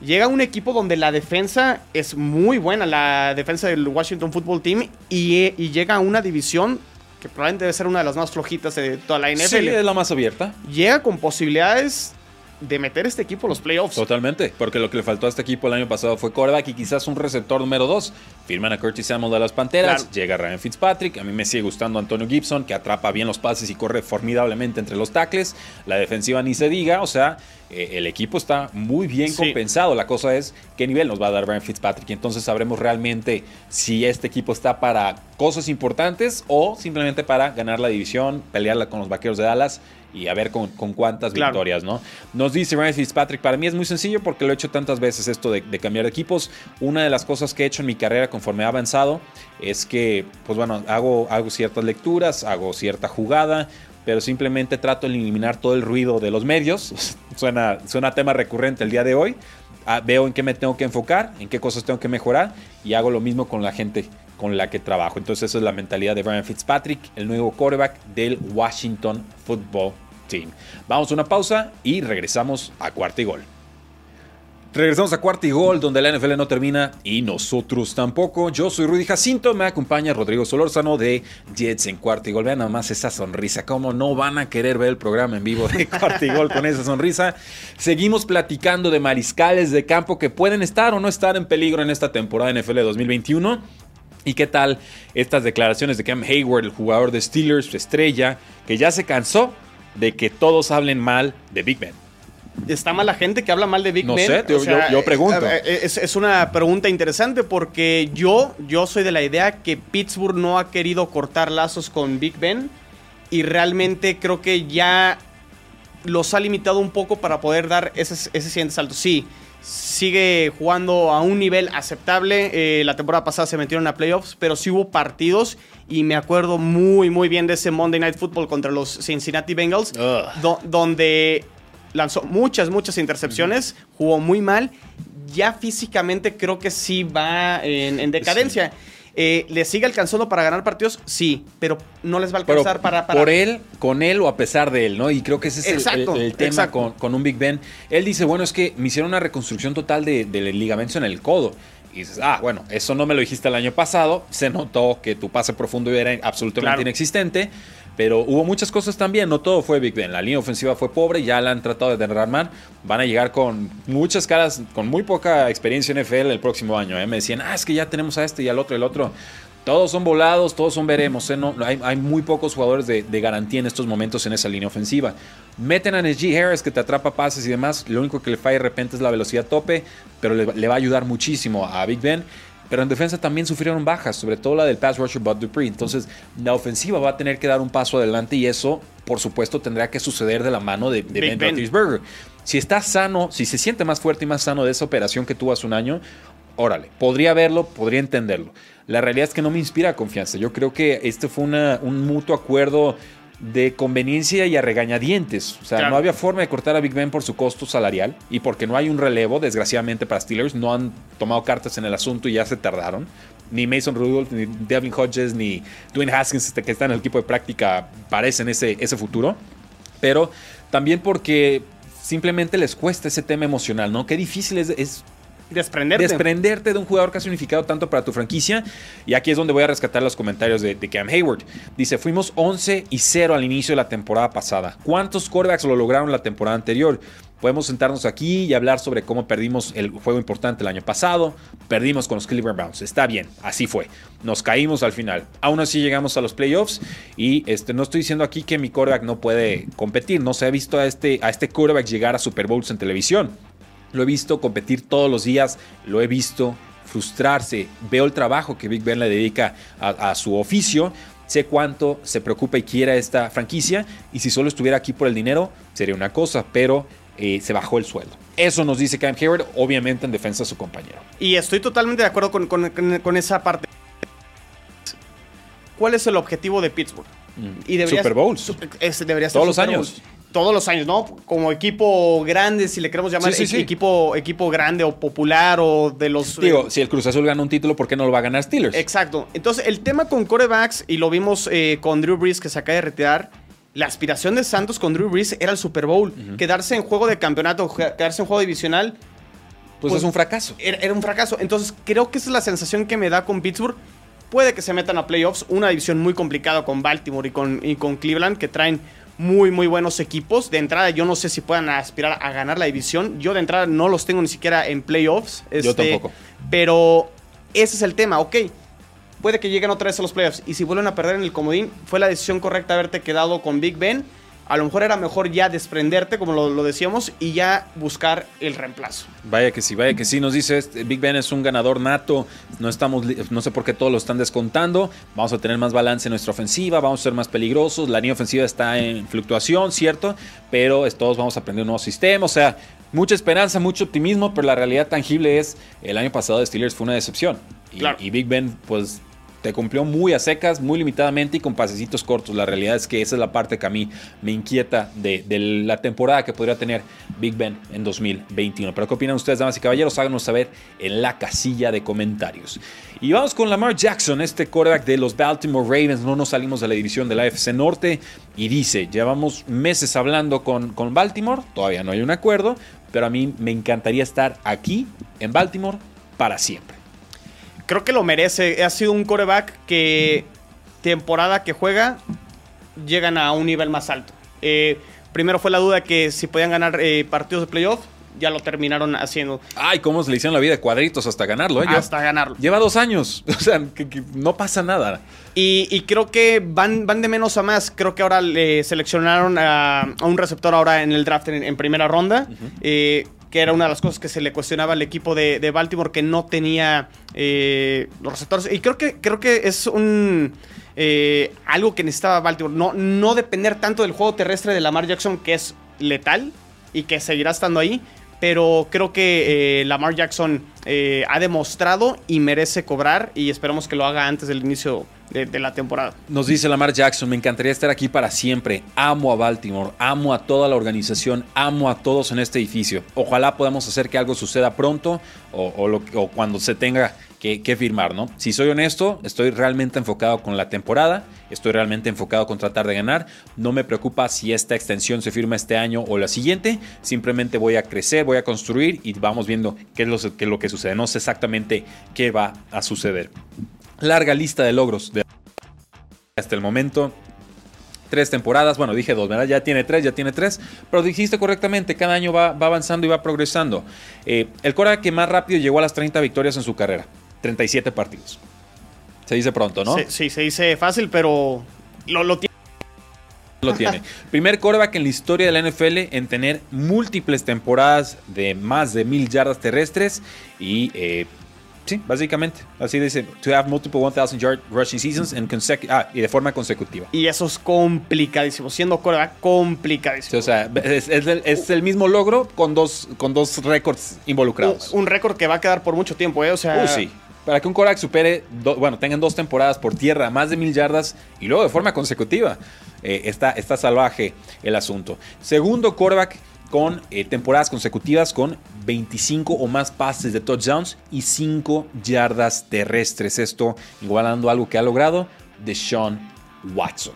llega un equipo donde la defensa es muy buena, la defensa del Washington Football Team, y, y llega a una división que probablemente debe ser una de las más flojitas de toda la NFL. Sí, es la más abierta. Llega con posibilidades de meter este equipo a los playoffs. Totalmente, porque lo que le faltó a este equipo el año pasado fue quarterback y quizás un receptor número 2. Firman a Curtis Samuel de las Panteras, Claro. llega Ryan Fitzpatrick, a mí me sigue gustando Antonio Gibson, que atrapa bien los pases y corre formidablemente entre los tackles. La defensiva ni se diga, o sea, eh, el equipo está muy bien Sí. compensado. La cosa es qué nivel nos va a dar Ryan Fitzpatrick y entonces sabremos realmente si este equipo está para cosas importantes o simplemente para ganar la división, pelearla con los Vaqueros de Dallas y a ver con, con cuántas Claro. victorias, ¿no? Nos dice Ryan Fitzpatrick, para mí es muy sencillo porque lo he hecho tantas veces esto de, de cambiar de equipos. Una de las cosas que he hecho en mi carrera conforme he avanzado es que, pues bueno, hago, hago ciertas lecturas, hago cierta jugada, pero simplemente trato de eliminar todo el ruido de los medios. suena, suena tema recurrente el día de hoy. Ah, veo en qué me tengo que enfocar, en qué cosas tengo que mejorar y hago lo mismo con la gente con la que trabajo. Entonces esa es la mentalidad de Ryan Fitzpatrick, el nuevo quarterback del Washington Football team. Vamos a una pausa y regresamos a cuarto y gol. Regresamos a cuarto y gol, donde la NFL no termina y nosotros tampoco. Yo soy Rudy Jacinto, me acompaña Rodrigo Solórzano de Jets en cuarto y gol. Vean nada más esa sonrisa, cómo no van a querer ver el programa en vivo de cuarto y gol con esa sonrisa. Seguimos platicando de mariscales de campo que pueden estar o no estar en peligro en esta temporada NFL 2021. ¿Y qué tal estas declaraciones de Cam Hayward, el jugador de Steelers, su estrella, que ya se cansó de que todos hablen mal de Big Ben? ¿Está mal la gente que habla mal de Big No Ben? sé, yo- yo- yo pregunto. eh, eh, Es, es una pregunta interesante porque yo, yo soy de la idea que Pittsburgh no ha querido cortar lazos con Big Ben y realmente creo que ya los ha limitado un poco para poder dar ese, ese siguiente salto. Sí, sigue jugando a un nivel aceptable. eh, la temporada pasada se metieron a playoffs, pero sí hubo partidos y me acuerdo muy, muy bien de ese Monday Night Football contra los Cincinnati Bengals, do- donde lanzó muchas, muchas intercepciones, jugó muy mal. Ya físicamente creo que sí va en, en decadencia. Eh, ¿Le sigue alcanzando para ganar partidos? Sí, pero no les va a Pero alcanzar para, para- por él, con él o a pesar de él, ¿no? Y creo que ese es el- Exacto, el, el tema con, con un Big Ben. Él dice, bueno, es que me hicieron una reconstrucción total de- del ligamento en el codo. Y dices, ah, bueno, eso no me lo dijiste el año pasado. Se notó que tu pase profundo era absolutamente Claro. inexistente. Pero hubo muchas cosas también, no todo fue Big Ben. La línea ofensiva fue pobre, ya la han tratado de derramar. Van a llegar con muchas caras, con muy poca experiencia en NFL el próximo año. ¿eh? Me decían, ah, es que ya tenemos a este y al otro y otro. Todos son volados, todos son veremos. ¿eh? No, hay, muy pocos jugadores de, garantía en estos momentos en esa línea ofensiva. Meten a Najee Harris que te atrapa pases y demás. Lo único que le falla de repente es la velocidad tope, pero le, le va a ayudar muchísimo a Big Ben. Pero en defensa también sufrieron bajas, sobre todo la del pass rusher Bud Dupree. Entonces, la ofensiva va a tener que dar un paso adelante y eso, por supuesto, tendrá que suceder de la mano de, Ben Ben. Roethlisberger. Si está sano, si se siente más fuerte y más sano de esa operación que tuvo hace un año, órale, podría verlo, podría entenderlo. La realidad es que no me inspira confianza. Yo creo que este fue una- un mutuo acuerdo de conveniencia y a regañadientes. O sea, Claro. no había forma de cortar a Big Ben por su costo salarial y porque no hay un relevo, desgraciadamente para Steelers. No han tomado cartas en el asunto y ya se tardaron. Ni Mason Rudolph, ni Devlin Hodges, ni Dwayne Haskins, este que está en el equipo de práctica, parecen ese, ese futuro. Pero también porque simplemente les cuesta ese tema emocional, ¿no? Qué difícil es, es desprenderte. desprenderte de un jugador que ha significado tanto para tu franquicia. Y aquí es donde voy a rescatar los comentarios de, Cam Hayward. Dice, fuimos 11 y 0 al inicio de la temporada pasada. ¿Cuántos quarterbacks lo lograron la temporada anterior? Podemos sentarnos aquí y hablar sobre cómo perdimos el juego importante el año pasado. Perdimos con los Cleveland Browns. Está bien, así fue. Nos caímos al final. Aún así llegamos a los playoffs. Y este, no estoy diciendo aquí que mi quarterback no puede competir. No se ha visto a este, a este llegar a Super Bowls en televisión. Lo he visto competir todos los días, lo he visto frustrarse, veo el trabajo que Big Ben le dedica a, a su oficio, sé cuánto se preocupa y quiere esta franquicia y si solo estuviera aquí por el dinero sería una cosa, pero eh, se bajó el sueldo. Eso nos dice Cam Hayward, obviamente en defensa de su compañero. Y estoy totalmente de acuerdo con, con- esa parte. ¿Cuál es el objetivo de Pittsburgh? Y debería- Super Bowls. su- ese debería ser Todos los años. Todos los años, ¿no? Como equipo grande, si le queremos llamar Sí, sí, e- sí. Equipo, equipo grande o popular o de los... Digo, si el Cruz Azul gana un título, ¿por qué no lo va a ganar Steelers? Exacto. Entonces, el tema con corebacks, y lo vimos eh, con Drew Brees que se acaba de retirar, la aspiración de Santos con Drew Brees era el Super Bowl. Quedarse en juego de campeonato, quedarse en juego divisional, pues, pues- es un fracaso. era, era un fracaso. Entonces, creo que esa es la sensación que me da con Pittsburgh. Puede que se metan a playoffs, una división muy complicada con Baltimore y con, y con Cleveland, que traen muy, muy buenos equipos. De entrada, yo no sé si puedan aspirar a ganar la división. Yo de entrada no los tengo ni siquiera en playoffs. Yo este, tampoco. Pero ese es el tema, ok. Puede que lleguen otra vez a los playoffs. Y si vuelven a perder en el comodín, fue la decisión correcta haberte quedado con Big Ben. A lo mejor era mejor ya desprenderte, como lo, lo decíamos, y ya buscar el reemplazo. Vaya que sí, vaya que sí. Nos dice este, Big Ben es un ganador nato. No estamos, no sé por qué todos lo están descontando. Vamos a tener más balance en nuestra ofensiva, vamos a ser más peligrosos. La línea ofensiva está en fluctuación, cierto, pero es- todos vamos a aprender un nuevo sistema. O sea, mucha esperanza, mucho optimismo, pero la realidad tangible es el año pasado de Steelers fue una decepción. Y, Claro. y Big Ben, pues Te cumplió muy a secas, muy limitadamente y con pasecitos cortos. La realidad es que esa es la parte que a mí me inquieta de, la temporada que podría tener Big Ben en 2021. Pero ¿qué opinan ustedes, damas y caballeros? Háganos saber en la casilla de comentarios. Y vamos con Lamar Jackson, este quarterback de los Baltimore Ravens. No nos salimos de la división de la AFC Norte. Y dice, llevamos meses hablando con, con Baltimore, todavía no hay un acuerdo, pero a mí me encantaría estar aquí en Baltimore para siempre. Creo que lo merece. Ha sido un coreback que temporada que juega llegan a un nivel más alto. Eh, primero fue la duda que si podían ganar eh, partidos de playoff ya lo terminaron haciendo. Ay, cómo se le hicieron la vida de cuadritos hasta ganarlo, ¿eh? Hasta ganarlo. Lleva dos años. O sea, que, no pasa nada. Y, creo que van, van de menos a más. Creo que ahora le seleccionaron a, un receptor ahora en el draft en, primera ronda. Eh, que era una de las cosas que se le cuestionaba al equipo de, Baltimore, que no tenía eh, los receptores. Y creo que, creo que es un... Eh, algo que necesitaba Baltimore. No, no depender tanto del juego terrestre de Lamar Jackson, que es letal y que seguirá estando ahí, pero creo que eh, Lamar Jackson eh, ha demostrado y merece cobrar y esperamos que lo haga antes del inicio de, la temporada. Nos dice Lamar Jackson, me encantaría estar aquí para siempre. Amo a Baltimore, amo a toda la organización, amo a todos en este edificio. Ojalá podamos hacer que algo suceda pronto o, cuando se tenga que, firmar, ¿no? Si soy honesto, estoy realmente enfocado con la temporada, estoy realmente enfocado con tratar de ganar. No me preocupa si esta extensión se firma este año o la siguiente, simplemente voy a crecer, voy a construir y vamos viendo qué es lo, qué es lo que sucede. No sé exactamente qué va a suceder larga lista de logros de hasta el momento. Tres temporadas, bueno, dije dos, ¿verdad? Ya tiene tres, ya tiene tres, pero dijiste correctamente, cada año va, avanzando y va progresando. Eh, el Cora que más rápido llegó a las 30 victorias en su carrera, 37 partidos. Se dice pronto, ¿no? Sí, se dice fácil, pero lo, lo tiene. Lo tiene. Primer coreback en la historia de la NFL en tener múltiples temporadas de más de mil yardas terrestres y eh, Sí, básicamente. Así dice, to have multiple 1000 yard rushing seasons and ah, y de forma consecutiva. Y eso es complicadísimo. Siendo coreback, complicadísimo. o sea, es, el, mismo logro con dos, con dos récords involucrados. Un, récord que va a quedar por mucho tiempo, ¿eh? O sea. Uh, sí. Para que un coreback supere, bueno, tengan dos temporadas por tierra, más de mil yardas y luego de forma consecutiva. Eh, está, está salvaje el asunto. Segundo coreback con eh, temporadas consecutivas con 25 o más pases de touchdowns y 5 yardas terrestres. Esto igualando algo que ha logrado de Sean Watson.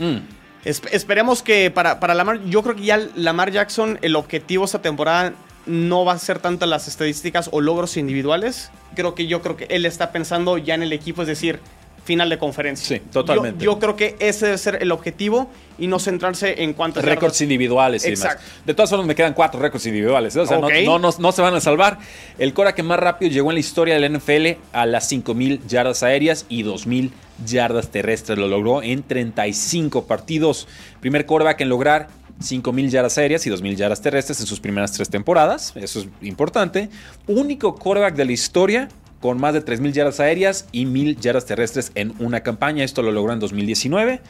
Mm. esperemos que para, para Lamar, yo creo que ya Lamar Jackson, el objetivo esta temporada no va a ser tanto las estadísticas o logros individuales. Creo que yo creo que él está pensando ya en el equipo, es decir, final de conferencia. Sí, totalmente. Yo, creo que ese debe ser el objetivo y no centrarse en cuántos récords individuales y Exacto. De todas formas, me quedan cuatro récords individuales. ¿eh? O sea, no, no, se van a salvar. El Cora que más rápido llegó en la historia del NFL a las 5.000 yardas aéreas y 2.000 yardas terrestres. Lo logró en 35 partidos. Primer coreback en lograr 5.000 yardas aéreas y 2.000 yardas terrestres en sus primeras tres temporadas. Eso es importante. Único coreback de la historia con más de 3.000 yardas aéreas y 1.000 yardas terrestres en una campaña. Esto lo logró en 2019.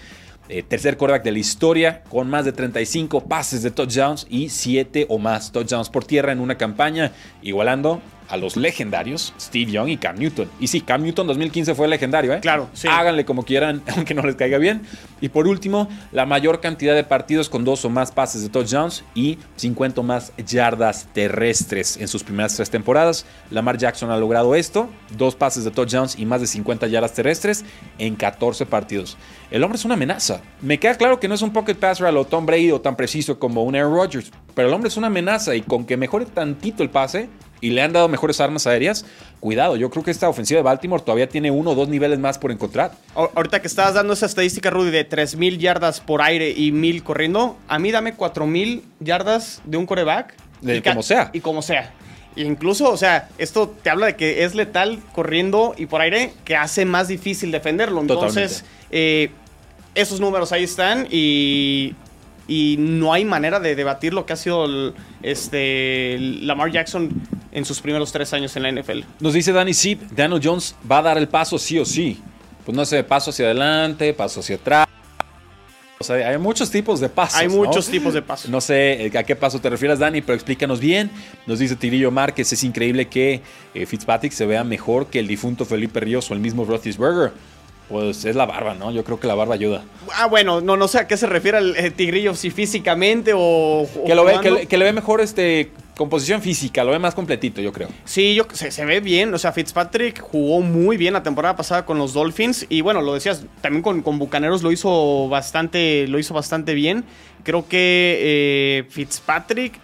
Eh, tercer quarterback de la historia con más de 35 pases de touchdowns y 7 o más touchdowns por tierra en una campaña, igualando a los legendarios Steve Young y Cam Newton. Y sí, Cam Newton 2015 fue legendario, ¿eh? Claro, sí. Háganle como quieran, aunque no les caiga bien. Y por último, la mayor cantidad de partidos con dos o más pases de touchdowns y 50 o más yardas terrestres en sus primeras tres temporadas. Lamar Jackson ha logrado esto, dos pases de touchdowns y más de 50 yardas terrestres en 14 partidos. El hombre es una amenaza. Me queda claro que no es un pocket passer a lo Tom Brady o tan preciso como un Aaron Rodgers, pero el hombre es una amenaza y con que mejore tantito el pase, y le han dado mejores armas aéreas, cuidado, yo creo que esta ofensiva de Baltimore todavía tiene uno o dos niveles más por encontrar. Ahorita que estabas dando esa estadística, Rudy, de 3.000 yardas por aire y 1.000 corriendo, a mí dame 4.000 yardas de un coreback. De como sea. Y como sea. incluso, o sea, esto te habla de que es letal corriendo y por aire, que hace más difícil defenderlo. Entonces, eh, esos números ahí están y y no hay manera de debatir lo que ha sido el, este, Lamar Jackson en sus primeros tres años en la NFL. Nos dice Danny Sip, Daniel Jones va a dar el paso sí o sí. Pues no sé, paso hacia adelante, paso hacia atrás. O sea, hay muchos tipos de pasos. Hay muchos tipos de pasos. No sé eh, a qué paso te refieres, Dani, pero explícanos bien. Nos dice Tirillo Márquez, es increíble que eh, Fitzpatrick se vea mejor que el difunto Felipe Ríos o el mismo Roethlisberger. Pues es la barba, ¿no? Yo creo que la barba ayuda. Ah, bueno, no, no sé a qué se refiere el eh, Tigrillo, si físicamente o. o Que, lo ve, que, jugando. le- que le ve mejor este composición física, lo ve más completito, yo creo. Sí, yo, se, se ve bien. O sea, Fitzpatrick jugó muy bien la temporada pasada con los Dolphins. Y bueno, lo decías, también con, con Bucaneros lo hizo bastante, lo hizo bastante bien. Creo que eh, Fitzpatrick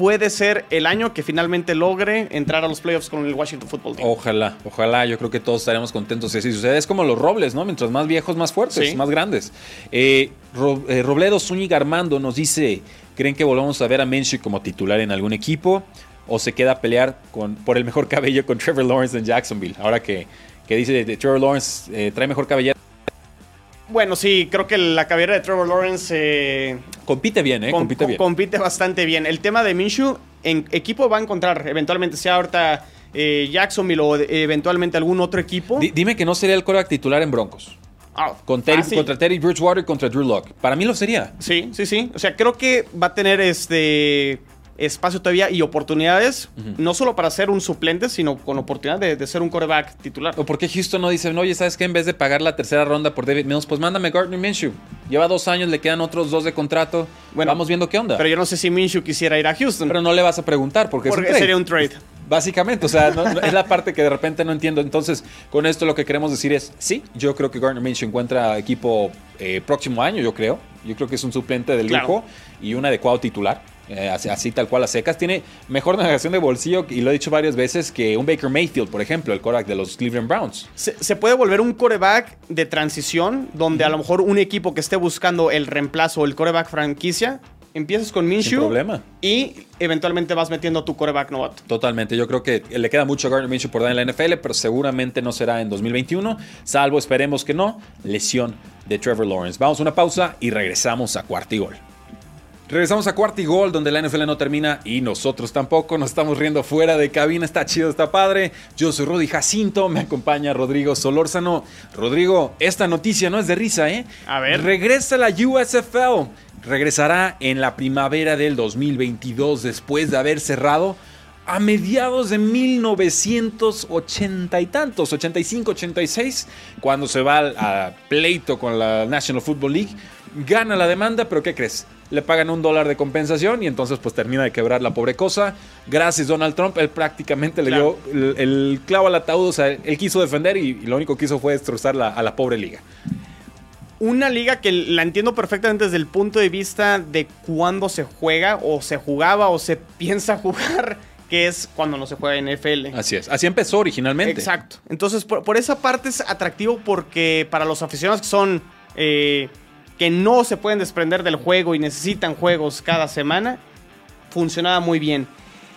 puede ser el año que finalmente logre entrar a los playoffs con el Washington Football Team. Ojalá, ojalá, yo creo que todos estaremos contentos si así sucede. Es como los robles, ¿no? Mientras más viejos, más fuertes, Sí. más grandes. Eh, Ro- eh, Robledo Zúñiga Armando nos dice, ¿creen que volvamos a ver a Minshew como titular en algún equipo? ¿O se queda a pelear con, por el mejor cabello con Trevor Lawrence en Jacksonville? Ahora que, que dice de Trevor Lawrence eh, trae mejor cabellera. Bueno, sí, creo que la cabellera de Trevor Lawrence eh, Compite bien, ¿eh? com- compite bien. compite bastante bien. El tema de Minshew, en equipo va a encontrar eventualmente, sea ahorita eh, Jacksonville o eventualmente algún otro equipo. Di- dime que no sería el coreback titular en Broncos. Ah, Con Terry- fácil. contra Terry Bridgewater y contra Drew Lock. Para mí lo sería. Sí, sí, sí. O sea, creo que va a tener este espacio todavía y oportunidades, no solo para ser un suplente, sino con oportunidad de, de ser un coreback titular. ¿O por qué Houston no dice, no, oye, ¿sabes qué? En vez de pagar la tercera ronda por David Mills, pues mándame Gardner Minshew. Lleva dos años, le quedan otros dos de contrato. Bueno, Vamos viendo qué onda. Pero Pero, yo no sé si Minshew quisiera ir a Houston. no le vas a preguntar porque, porque es un trade. sería un trade. Básicamente, o sea, no- no- es la parte que de repente no entiendo. Entonces, con esto lo que queremos decir es, sí, yo creo que Gardner Minshew encuentra equipo eh, próximo año, yo creo. Yo creo que es un suplente de Claro. lujo y un adecuado titular. Eh, así, así tal cual a secas. Tiene mejor navegación de bolsillo, y lo he dicho varias veces, que un Baker Mayfield, por ejemplo, el quarterback de los Cleveland Browns. Se, se puede volver un coreback de transición, donde a lo mejor un equipo que esté buscando el reemplazo o el coreback franquicia, empiezas con Minshew problema. y eventualmente vas metiendo a tu coreback novato. Totalmente, yo creo que le queda mucho a Gardner Minshew por dar en la NFL, pero seguramente no será en 2021, salvo esperemos que no, lesión de Trevor Lawrence. Vamos a una pausa y regresamos a cuarto y gol. Regresamos a cuarto y gol, donde la NFL no termina y nosotros tampoco. Nos estamos riendo fuera de cabina. Está chido, está padre. Yo soy Rudy Jacinto. Me acompaña Rodrigo Solórzano. Rodrigo, esta noticia no es de risa, ¿eh? A ver. Regresa la USFL. Regresará en la primavera del 2022 después de haber cerrado a mediados de 1980 y tantos, 85, 86, cuando se va a pleito con la National Football League, gana la demanda, pero ¿qué crees? Le pagan un dólar de compensación y entonces pues termina de quebrar la pobre cosa. Gracias Donald Trump, él prácticamente le dio el, el clavo al ataúd, o sea, él quiso defender y, y lo único que hizo fue destrozar la- a la pobre liga. Una liga que la entiendo perfectamente desde el punto de vista de cuándo se juega o se jugaba o se piensa jugar, que es cuando no se juega en NFL. Así es, así empezó originalmente. Exacto. Entonces, por, por esa parte es atractivo porque para los aficionados que son. eh, que no se pueden desprender del juego y necesitan juegos cada semana, funcionaba muy bien.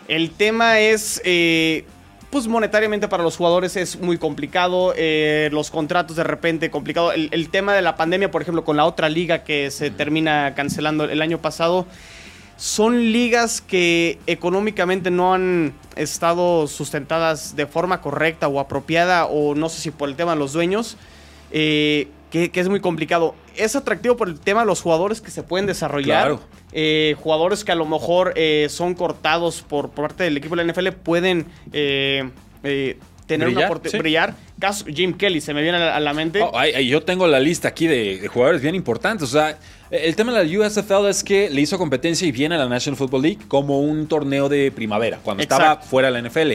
El tema es. eh, pues monetariamente para los jugadores es muy complicado. eh, los contratos de repente complicado. El, el tema de la pandemia, por ejemplo, con la otra liga que se termina cancelando el año pasado son ligas que económicamente no han estado sustentadas de forma correcta o apropiada, o no sé si por el tema de los dueños, eh, que, que es muy complicado. Es atractivo por el tema de los jugadores que se pueden desarrollar. Claro. Eh, jugadores que a lo mejor eh, son cortados por, por parte del equipo de la NFL pueden eh, eh, tener Brillar, una oportunidad sí. brillar. Caso Jim Kelly se me viene a la, a la mente. Oh, ay, ay, yo tengo la lista aquí de, de jugadores bien importantes. O sea, el tema de la USFL es que le hizo competencia y bien a la National Football League como un torneo de primavera, cuando estaba fuera de la NFL.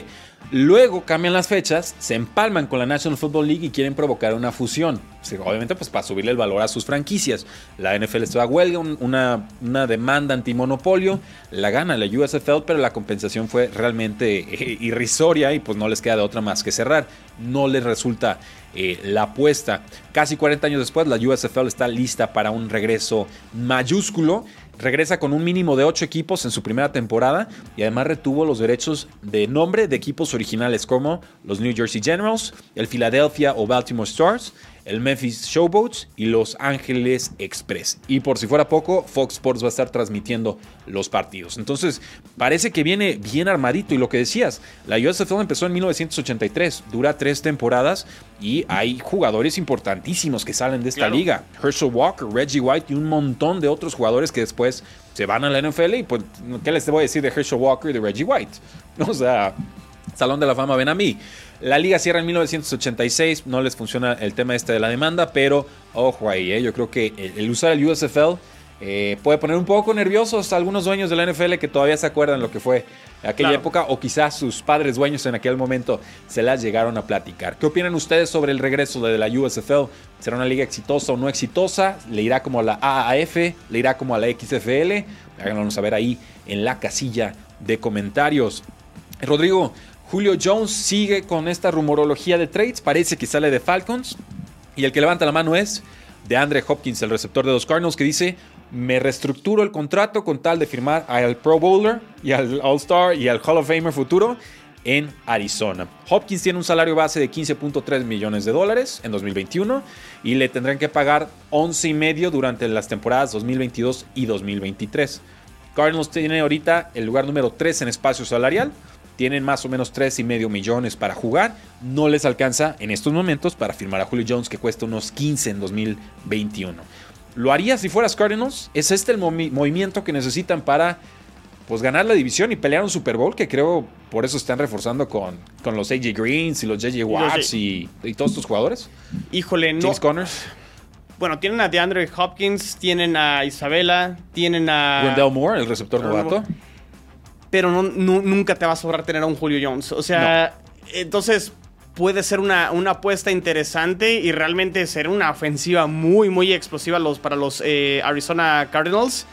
Luego cambian las fechas, se empalman con la National Football League y quieren provocar una fusión. Sí, obviamente, pues para subirle el valor a sus franquicias. La NFL está a huelga, un- una, una demanda antimonopolio, la gana la USFL, pero la compensación fue realmente eh, irrisoria y pues no les queda de otra más que cerrar. No les resulta eh, la apuesta. Casi 40 años después, la USFL está lista para un regreso mayúsculo. Regresa con un mínimo de 8 equipos en su primera temporada y además retuvo los derechos de nombre de equipos originales como los New Jersey Generals, el Philadelphia o Baltimore Stars, el Memphis Showboats y Los Ángeles Express. Y por si fuera poco, Fox Sports va a estar transmitiendo los partidos. Entonces, parece que viene bien armadito. Y lo que decías, la USFL empezó en 1983, dura tres temporadas y hay jugadores importantísimos que salen de esta Claro. liga. Herschel Walker, Reggie White y un montón de otros jugadores que después se van a la NFL. Y pues, ¿qué les voy a decir de Herschel Walker y de Reggie White? O sea, Salón de la Fama, ven a mí. La liga cierra en 1986, no les funciona el tema este de la demanda, pero ojo ahí, ¿eh? yo creo que el, usar el USFL eh, puede poner un poco nerviosos a algunos dueños de la NFL que todavía se acuerdan lo que fue aquella época o quizás sus padres dueños en aquel momento se las llegaron a platicar. ¿Qué opinan ustedes sobre el regreso de la USFL? ¿Será una liga exitosa o no exitosa? ¿Le irá como a la AAF? ¿Le irá como a la XFL? Háganos saber ahí en la casilla de comentarios. Rodrigo, Julio Jones sigue con esta rumorología de trades. Parece que sale de Falcons. Y el que levanta la mano es de Andre Hopkins, el receptor de los Cardinals, que dice: Me reestructuro el contrato con tal de firmar al Pro Bowler y al All-Star y al Hall of Famer futuro en Arizona. Hopkins tiene un salario base de 15.3 millones de dólares en 2021 y le tendrán que pagar 11 y medio durante las temporadas 2022 y 2023. Cardinals tiene ahorita el lugar número 3 en espacio salarial. Tienen más o menos 3 y medio millones para jugar. No les alcanza en estos momentos para firmar a Julio Jones que cuesta unos 15 en 2021. ¿Lo haría si fueras Cardinals? ¿Es este el movimiento que necesitan para pues, ganar la división y pelear un Super Bowl? Que creo por eso están reforzando con, con los AJ Greens y los JJ Watts y, todos estos jugadores. Híjole, no. James Connors. Bueno, tienen a DeAndre Hopkins, tienen a Isabela, tienen a. Wendell Moore, el receptor novato. Pero no, nunca te va a sobrar tener a un Julio Jones. O sea, entonces puede ser una, una, apuesta interesante y realmente ser una ofensiva muy, muy explosiva los, para los eh, Arizona Cardinals.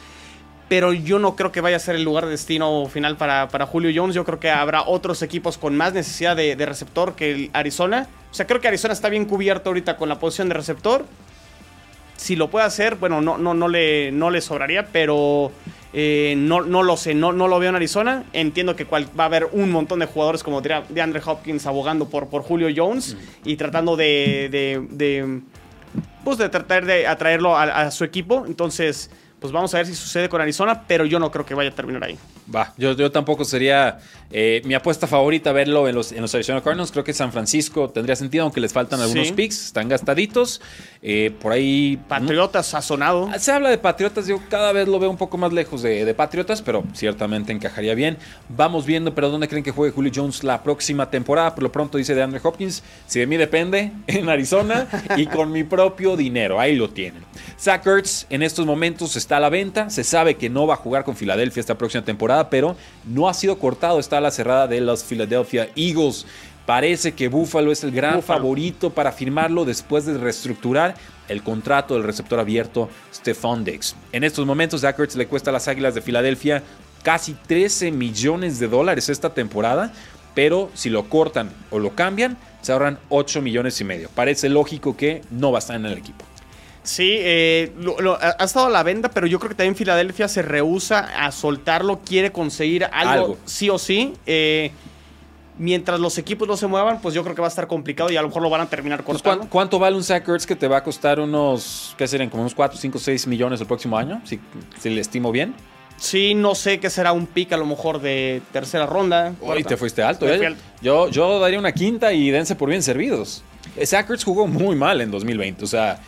Pero yo no creo que vaya a ser el lugar de destino final para, para Julio Jones. Yo creo que habrá otros equipos con más necesidad de, de receptor que el Arizona. O sea, creo que Arizona está bien cubierto ahorita con la posición de receptor si lo puede hacer, bueno, no, no, no, le, no le sobraría, pero eh, no, no lo sé, no, no lo veo en Arizona. Entiendo que va a haber un montón de jugadores como de Hopkins abogando por, por Julio Jones y tratando de, de, pues de tratar de atraerlo a su equipo. Entonces, pues vamos a ver si sucede con Arizona, pero yo no creo que vaya a terminar ahí. Va, yo, yo tampoco sería eh, mi apuesta favorita verlo en los, en los Arizona Cardinals. Creo que San Francisco tendría sentido, aunque les faltan algunos picks, están gastaditos. Eh, por ahí. Patriotas sazonado. Se habla de Patriotas, yo cada vez lo veo un poco más lejos de, Patriotas, pero ciertamente encajaría bien. Vamos viendo, pero ¿dónde creen que juegue Julio Jones la próxima temporada? Por lo pronto dice de Andrew Hopkins, si de mí depende, en Arizona y con mi propio dinero. Ahí lo tienen. Zach Ertz en estos momentos está a la venta. Se sabe que no va a jugar con Filadelfia esta próxima temporada, pero no ha sido cortado. Está a la cerrada de los Philadelphia Eagles. Parece que Buffalo es el gran favorito para firmarlo después de reestructurar el contrato del receptor abierto Stephon Diggs. En estos momentos, Zach Ertz le cuesta a las Águilas de Filadelfia casi 13 millones de dólares esta temporada, pero si lo cortan o lo cambian, se ahorran 8 millones y medio. Parece lógico que no va a estar en el equipo. Sí, eh, ha estado a la venta, pero yo creo que también Filadelfia se rehúsa a soltarlo, quiere conseguir algo, sí o sí. Eh, mientras los equipos no se muevan, pues yo creo que va a estar complicado y a lo mejor lo van a terminar pues, cortando. ¿Cuánto vale un Zach Ertz que te va a costar unos, qué serían, como unos 4, 5, 6 millones el próximo año? Si, si le estimo bien. Sí, no sé qué será un pick a lo mejor de tercera ronda. Uy, te fuiste alto, ¿eh? Yo, yo daría una quinta y dense por bien servidos. Zach Ertz jugó muy mal en 2020, o sea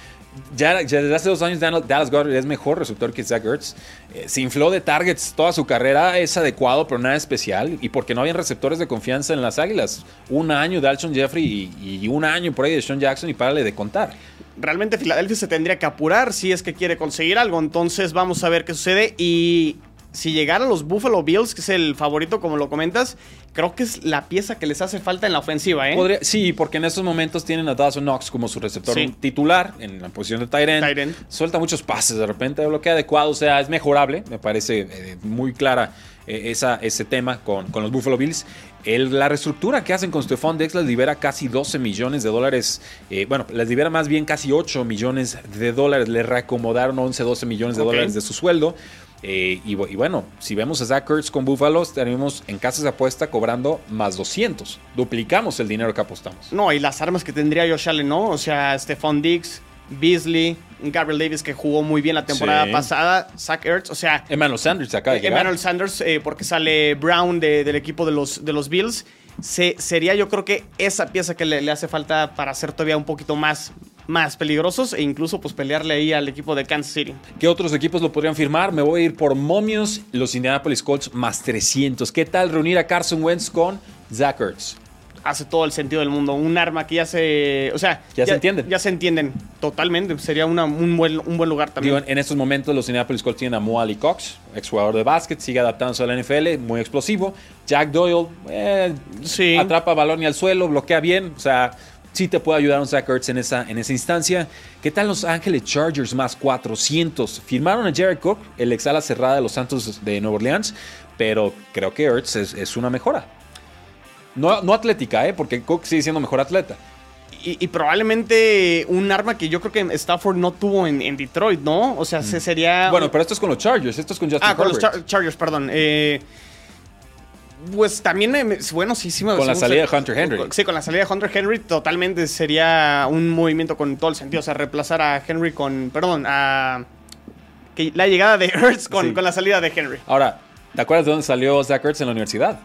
ya, desde hace dos años Dallas Goddard es mejor receptor que Zach Ertz. Eh, se infló de targets toda su carrera, es adecuado, pero nada especial. Y porque no habían receptores de confianza en las Águilas. Un año de Jeffrey y, un año por ahí de Sean Jackson y párale de contar. Realmente Filadelfia se tendría que apurar si es que quiere conseguir algo. Entonces vamos a ver qué sucede. Y si llegaran los Buffalo Bills, que es el favorito, como lo comentas, creo que es la pieza que les hace falta en la ofensiva, ¿eh? sí, porque en estos momentos tienen a Dawson Knox como su receptor titular en la posición de Tyrant. Suelta muchos pases de repente, lo que adecuado, o sea, es mejorable. Me parece eh, muy clara eh, esa, ese tema con, con los Buffalo Bills. El, la reestructura que hacen con Stephon Dex les libera casi 12 millones de dólares. Eh, bueno, les libera más bien casi 8 millones de dólares. Le reacomodaron 11, 12 millones de dólares de su sueldo. Eh, y, bueno, si vemos a Zach Ertz con Buffalo, tenemos en casas de apuesta cobrando más 200. Duplicamos el dinero que apostamos. No, y las armas que tendría Josh Allen, ¿no? O sea, Stephon Diggs, Beasley, Gabriel Davis que jugó muy bien la temporada pasada, Zach Ertz, o sea... Emmanuel Sanders acá de Emmanuel Sanders, eh, porque sale Brown del equipo de los, de los Bills. Se, sería yo creo que esa pieza que le, le hace falta para ser todavía un poquito más, más peligrosos e incluso pues pelearle ahí al equipo de Kansas City. ¿Qué otros equipos lo podrían firmar? Me voy a ir por Momios, los Indianapolis Colts más 300. ¿Qué tal reunir a Carson Wentz con Zach Ertz. Hace todo el sentido del mundo. Un arma que ya se. O sea. Ya se entienden. Ya se entienden totalmente. Sería una- un, buen, un buen lugar también. Digo, en estos momentos los Indianapolis Colts tienen a Mo Ali Cox, exjugador de básquet, sigue adaptándose a la NFL, muy explosivo. Jack Doyle, eh, Sí. atrapa balón y al suelo, bloquea bien, o sea, sí te puede ayudar un Zach Ertz en esa, en esa instancia. ¿Qué tal Los Ángeles Chargers más 400? Firmaron a Jared Cook, el ex ala cerrada de los Santos de Nueva Orleans, pero creo que Ertz es, es una mejora. No, no atlética, ¿eh? porque Cook sigue siendo mejor atleta. Y, y probablemente un arma que yo creo que Stafford no tuvo en, en Detroit, ¿no? O sea, se sería. Mm. Bueno, pero esto es con los Chargers, esto es con Justin Ah, con los. Char- Chargers, perdón. Eh, pues también, me- bueno, sí, sí me Con la salida de Hunter Henry. Sí, con la salida de Hunter Henry totalmente sería un movimiento con todo el sentido. O sea, reemplazar a Henry con, perdón, a que la llegada de Ertz con, Sí. con la salida de Henry. Ahora, ¿te acuerdas de dónde salió Zach Ertz en la universidad?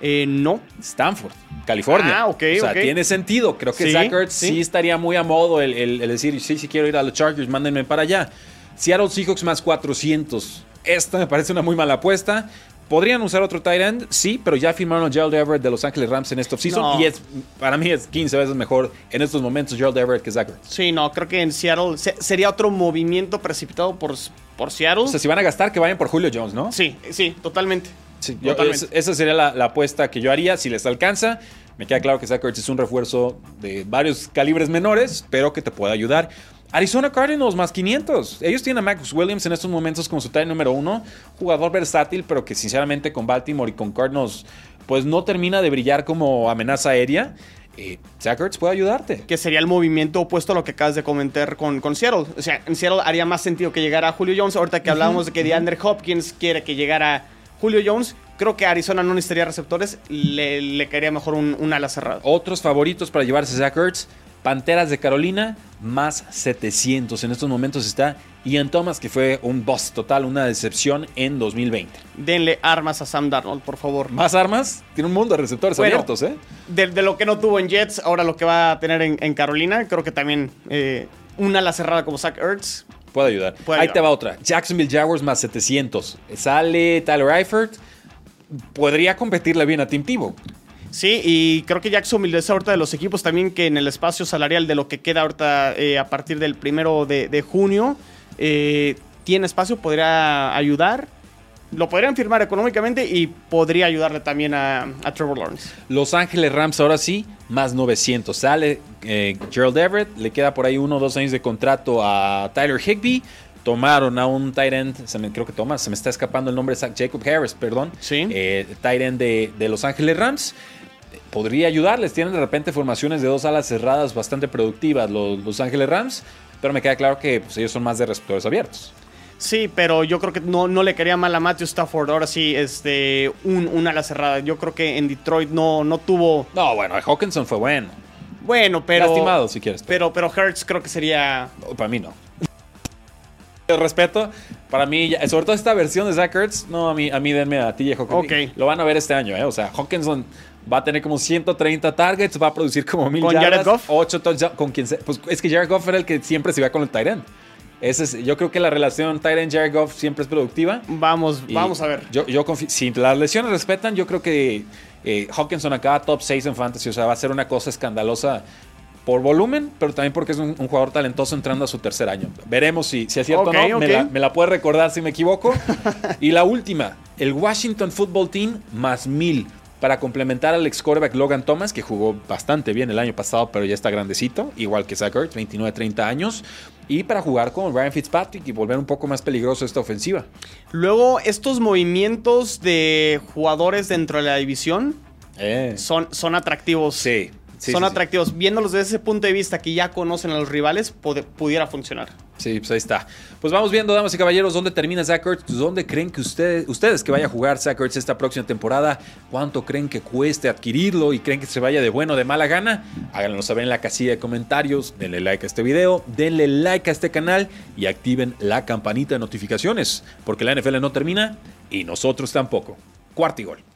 Eh, no. Stanford, California. Ah, ok, O sea, ok. tiene sentido. Creo que Sí, Zach Ertz sí. sí. estaría muy a modo el, el- el decir, sí, sí quiero ir a los Chargers, mándenme para allá. Seattle Seahawks más 400. Esta me parece una muy mala apuesta. Podrían usar otro tight end, sí, pero ya firmaron a Gerald Everett de Los Ángeles Rams en esta offseason No. y es, para mí es 15 veces mejor en estos momentos Gerald Everett que Zach Ertz. Sí, no, creo que en Seattle se- sería otro movimiento precipitado por, por Seattle. O sea, si van a gastar, que vayan por Julio Jones, ¿no? sí, sí, totalmente. Sí, yo- Totalmente. es- esa sería la, la apuesta que yo haría si les alcanza. Me queda claro que Zach Ertz es un refuerzo de varios calibres menores, pero que te puede ayudar. Arizona Cardinals más 500. Ellos tienen a Max Williams en estos momentos como su tight número uno. Jugador versátil, pero que sinceramente con Baltimore y con Cardinals pues no termina de brillar como amenaza aérea. Eh, Zach Ertz puede ayudarte. que sería el movimiento opuesto a lo que acabas de comentar con, con Seattle. O sea, en Seattle haría más sentido que llegara Julio Jones. Ahorita que hablábamos de que DeAndre Hopkins quiere que llegara Julio Jones, creo que Arizona no necesitaría receptores. Le, le caería mejor un, un ala cerrada. Otros favoritos para llevarse Zach Ertz. Panteras de Carolina, más 700. En estos momentos está Ian Thomas, que fue un boss total, una decepción en 2020. Denle armas a Sam Darnold, por favor. Más armas, tiene un mundo de receptores Bueno. abiertos, ¿eh? De, de lo que no tuvo en Jets, ahora lo que va a tener en, en Carolina, creo que también eh, un ala cerrada como Zach Ertz. Puede ayudar. Puede Ahí ayudar. te va otra. Jacksonville Jaguars más 700. Sale Tyler Eifert. Podría competirle bien a Tim Tebow. Sí, y creo que Jacksonville es ahorita de los equipos también que en el espacio salarial de lo que queda ahorita eh, a partir del primero de, de junio eh, tiene espacio, podría ayudar. Lo podrían firmar económicamente y podría ayudarle también a, a Trevor Lawrence. Los Ángeles Rams ahora sí, más 900. Sale eh, Gerald Everett, le queda por ahí uno o dos años de contrato a Tyler Higbee. Tomaron a un tight end, se me, creo que toma, se me está escapando el nombre, Jacob Harris, perdón. Sí. Eh, tight end de, de Los Ángeles Rams. Podría ayudarles, tienen de repente formaciones de dos alas cerradas bastante productivas los Los Ángeles Rams, pero me queda claro que pues, ellos son más de receptores abiertos. Sí, pero yo creo que no, no le quería mal a Matthew Stafford. Ahora sí, este, un, un ala cerrada. Yo creo que en Detroit no, no tuvo. No, bueno, Hawkinson fue bueno. Bueno, pero. Lastimado, si quieres. Pero, pero Hertz creo que sería. No, Para mí no. Yo respeto. Para mí, sobre todo esta versión de Zach Ertz, no, a mí, a mí denme a TJ Hawkinson. Ok. Lo van a ver este año, ¿eh? O sea, Hawkinson va a tener como 130 targets, va a producir como mil ¿Con yardas. Jared Goff? 8 touchdowns, con quien sea. Pues es que Jared Goff era el que siempre se iba con el end. Ese es, yo creo que la relación end Jared Goff siempre es productiva. Vamos, Y vamos a ver. Yo, yo si las lesiones respetan, yo creo que eh, Hawkinson acaba top 6 en fantasy. O sea, va a ser una cosa escandalosa por volumen, pero también porque es un, un jugador talentoso entrando a su tercer año. Veremos si, si es cierto o no. Me, la, me la puede recordar si me equivoco. y la última, el Washington Football Team más mil para complementar al ex quarterback Logan Thomas, que jugó bastante bien el año pasado, pero ya está grandecito, igual que Zach Ertz, 29-30 años, y para jugar con Ryan Fitzpatrick y volver un poco más peligroso esta ofensiva. Luego, estos movimientos de jugadores dentro de la división Eh, son, son atractivos. sí, sí, son sí, sí. atractivos. Viéndolos desde ese punto de vista que ya conocen a los rivales, pudiera funcionar. Sí, pues ahí está. Pues vamos viendo, damas y caballeros, dónde termina Zach Ertz, dónde creen que ustedes, ustedes que vaya a jugar Zach Ertz esta próxima temporada, cuánto creen que cueste adquirirlo y creen que se vaya de bueno o de mala gana, háganlo saber en la casilla de comentarios, denle like a este video, denle like a este canal y activen la campanita de notificaciones, porque la NFL no termina y nosotros tampoco. Cuarto y gol.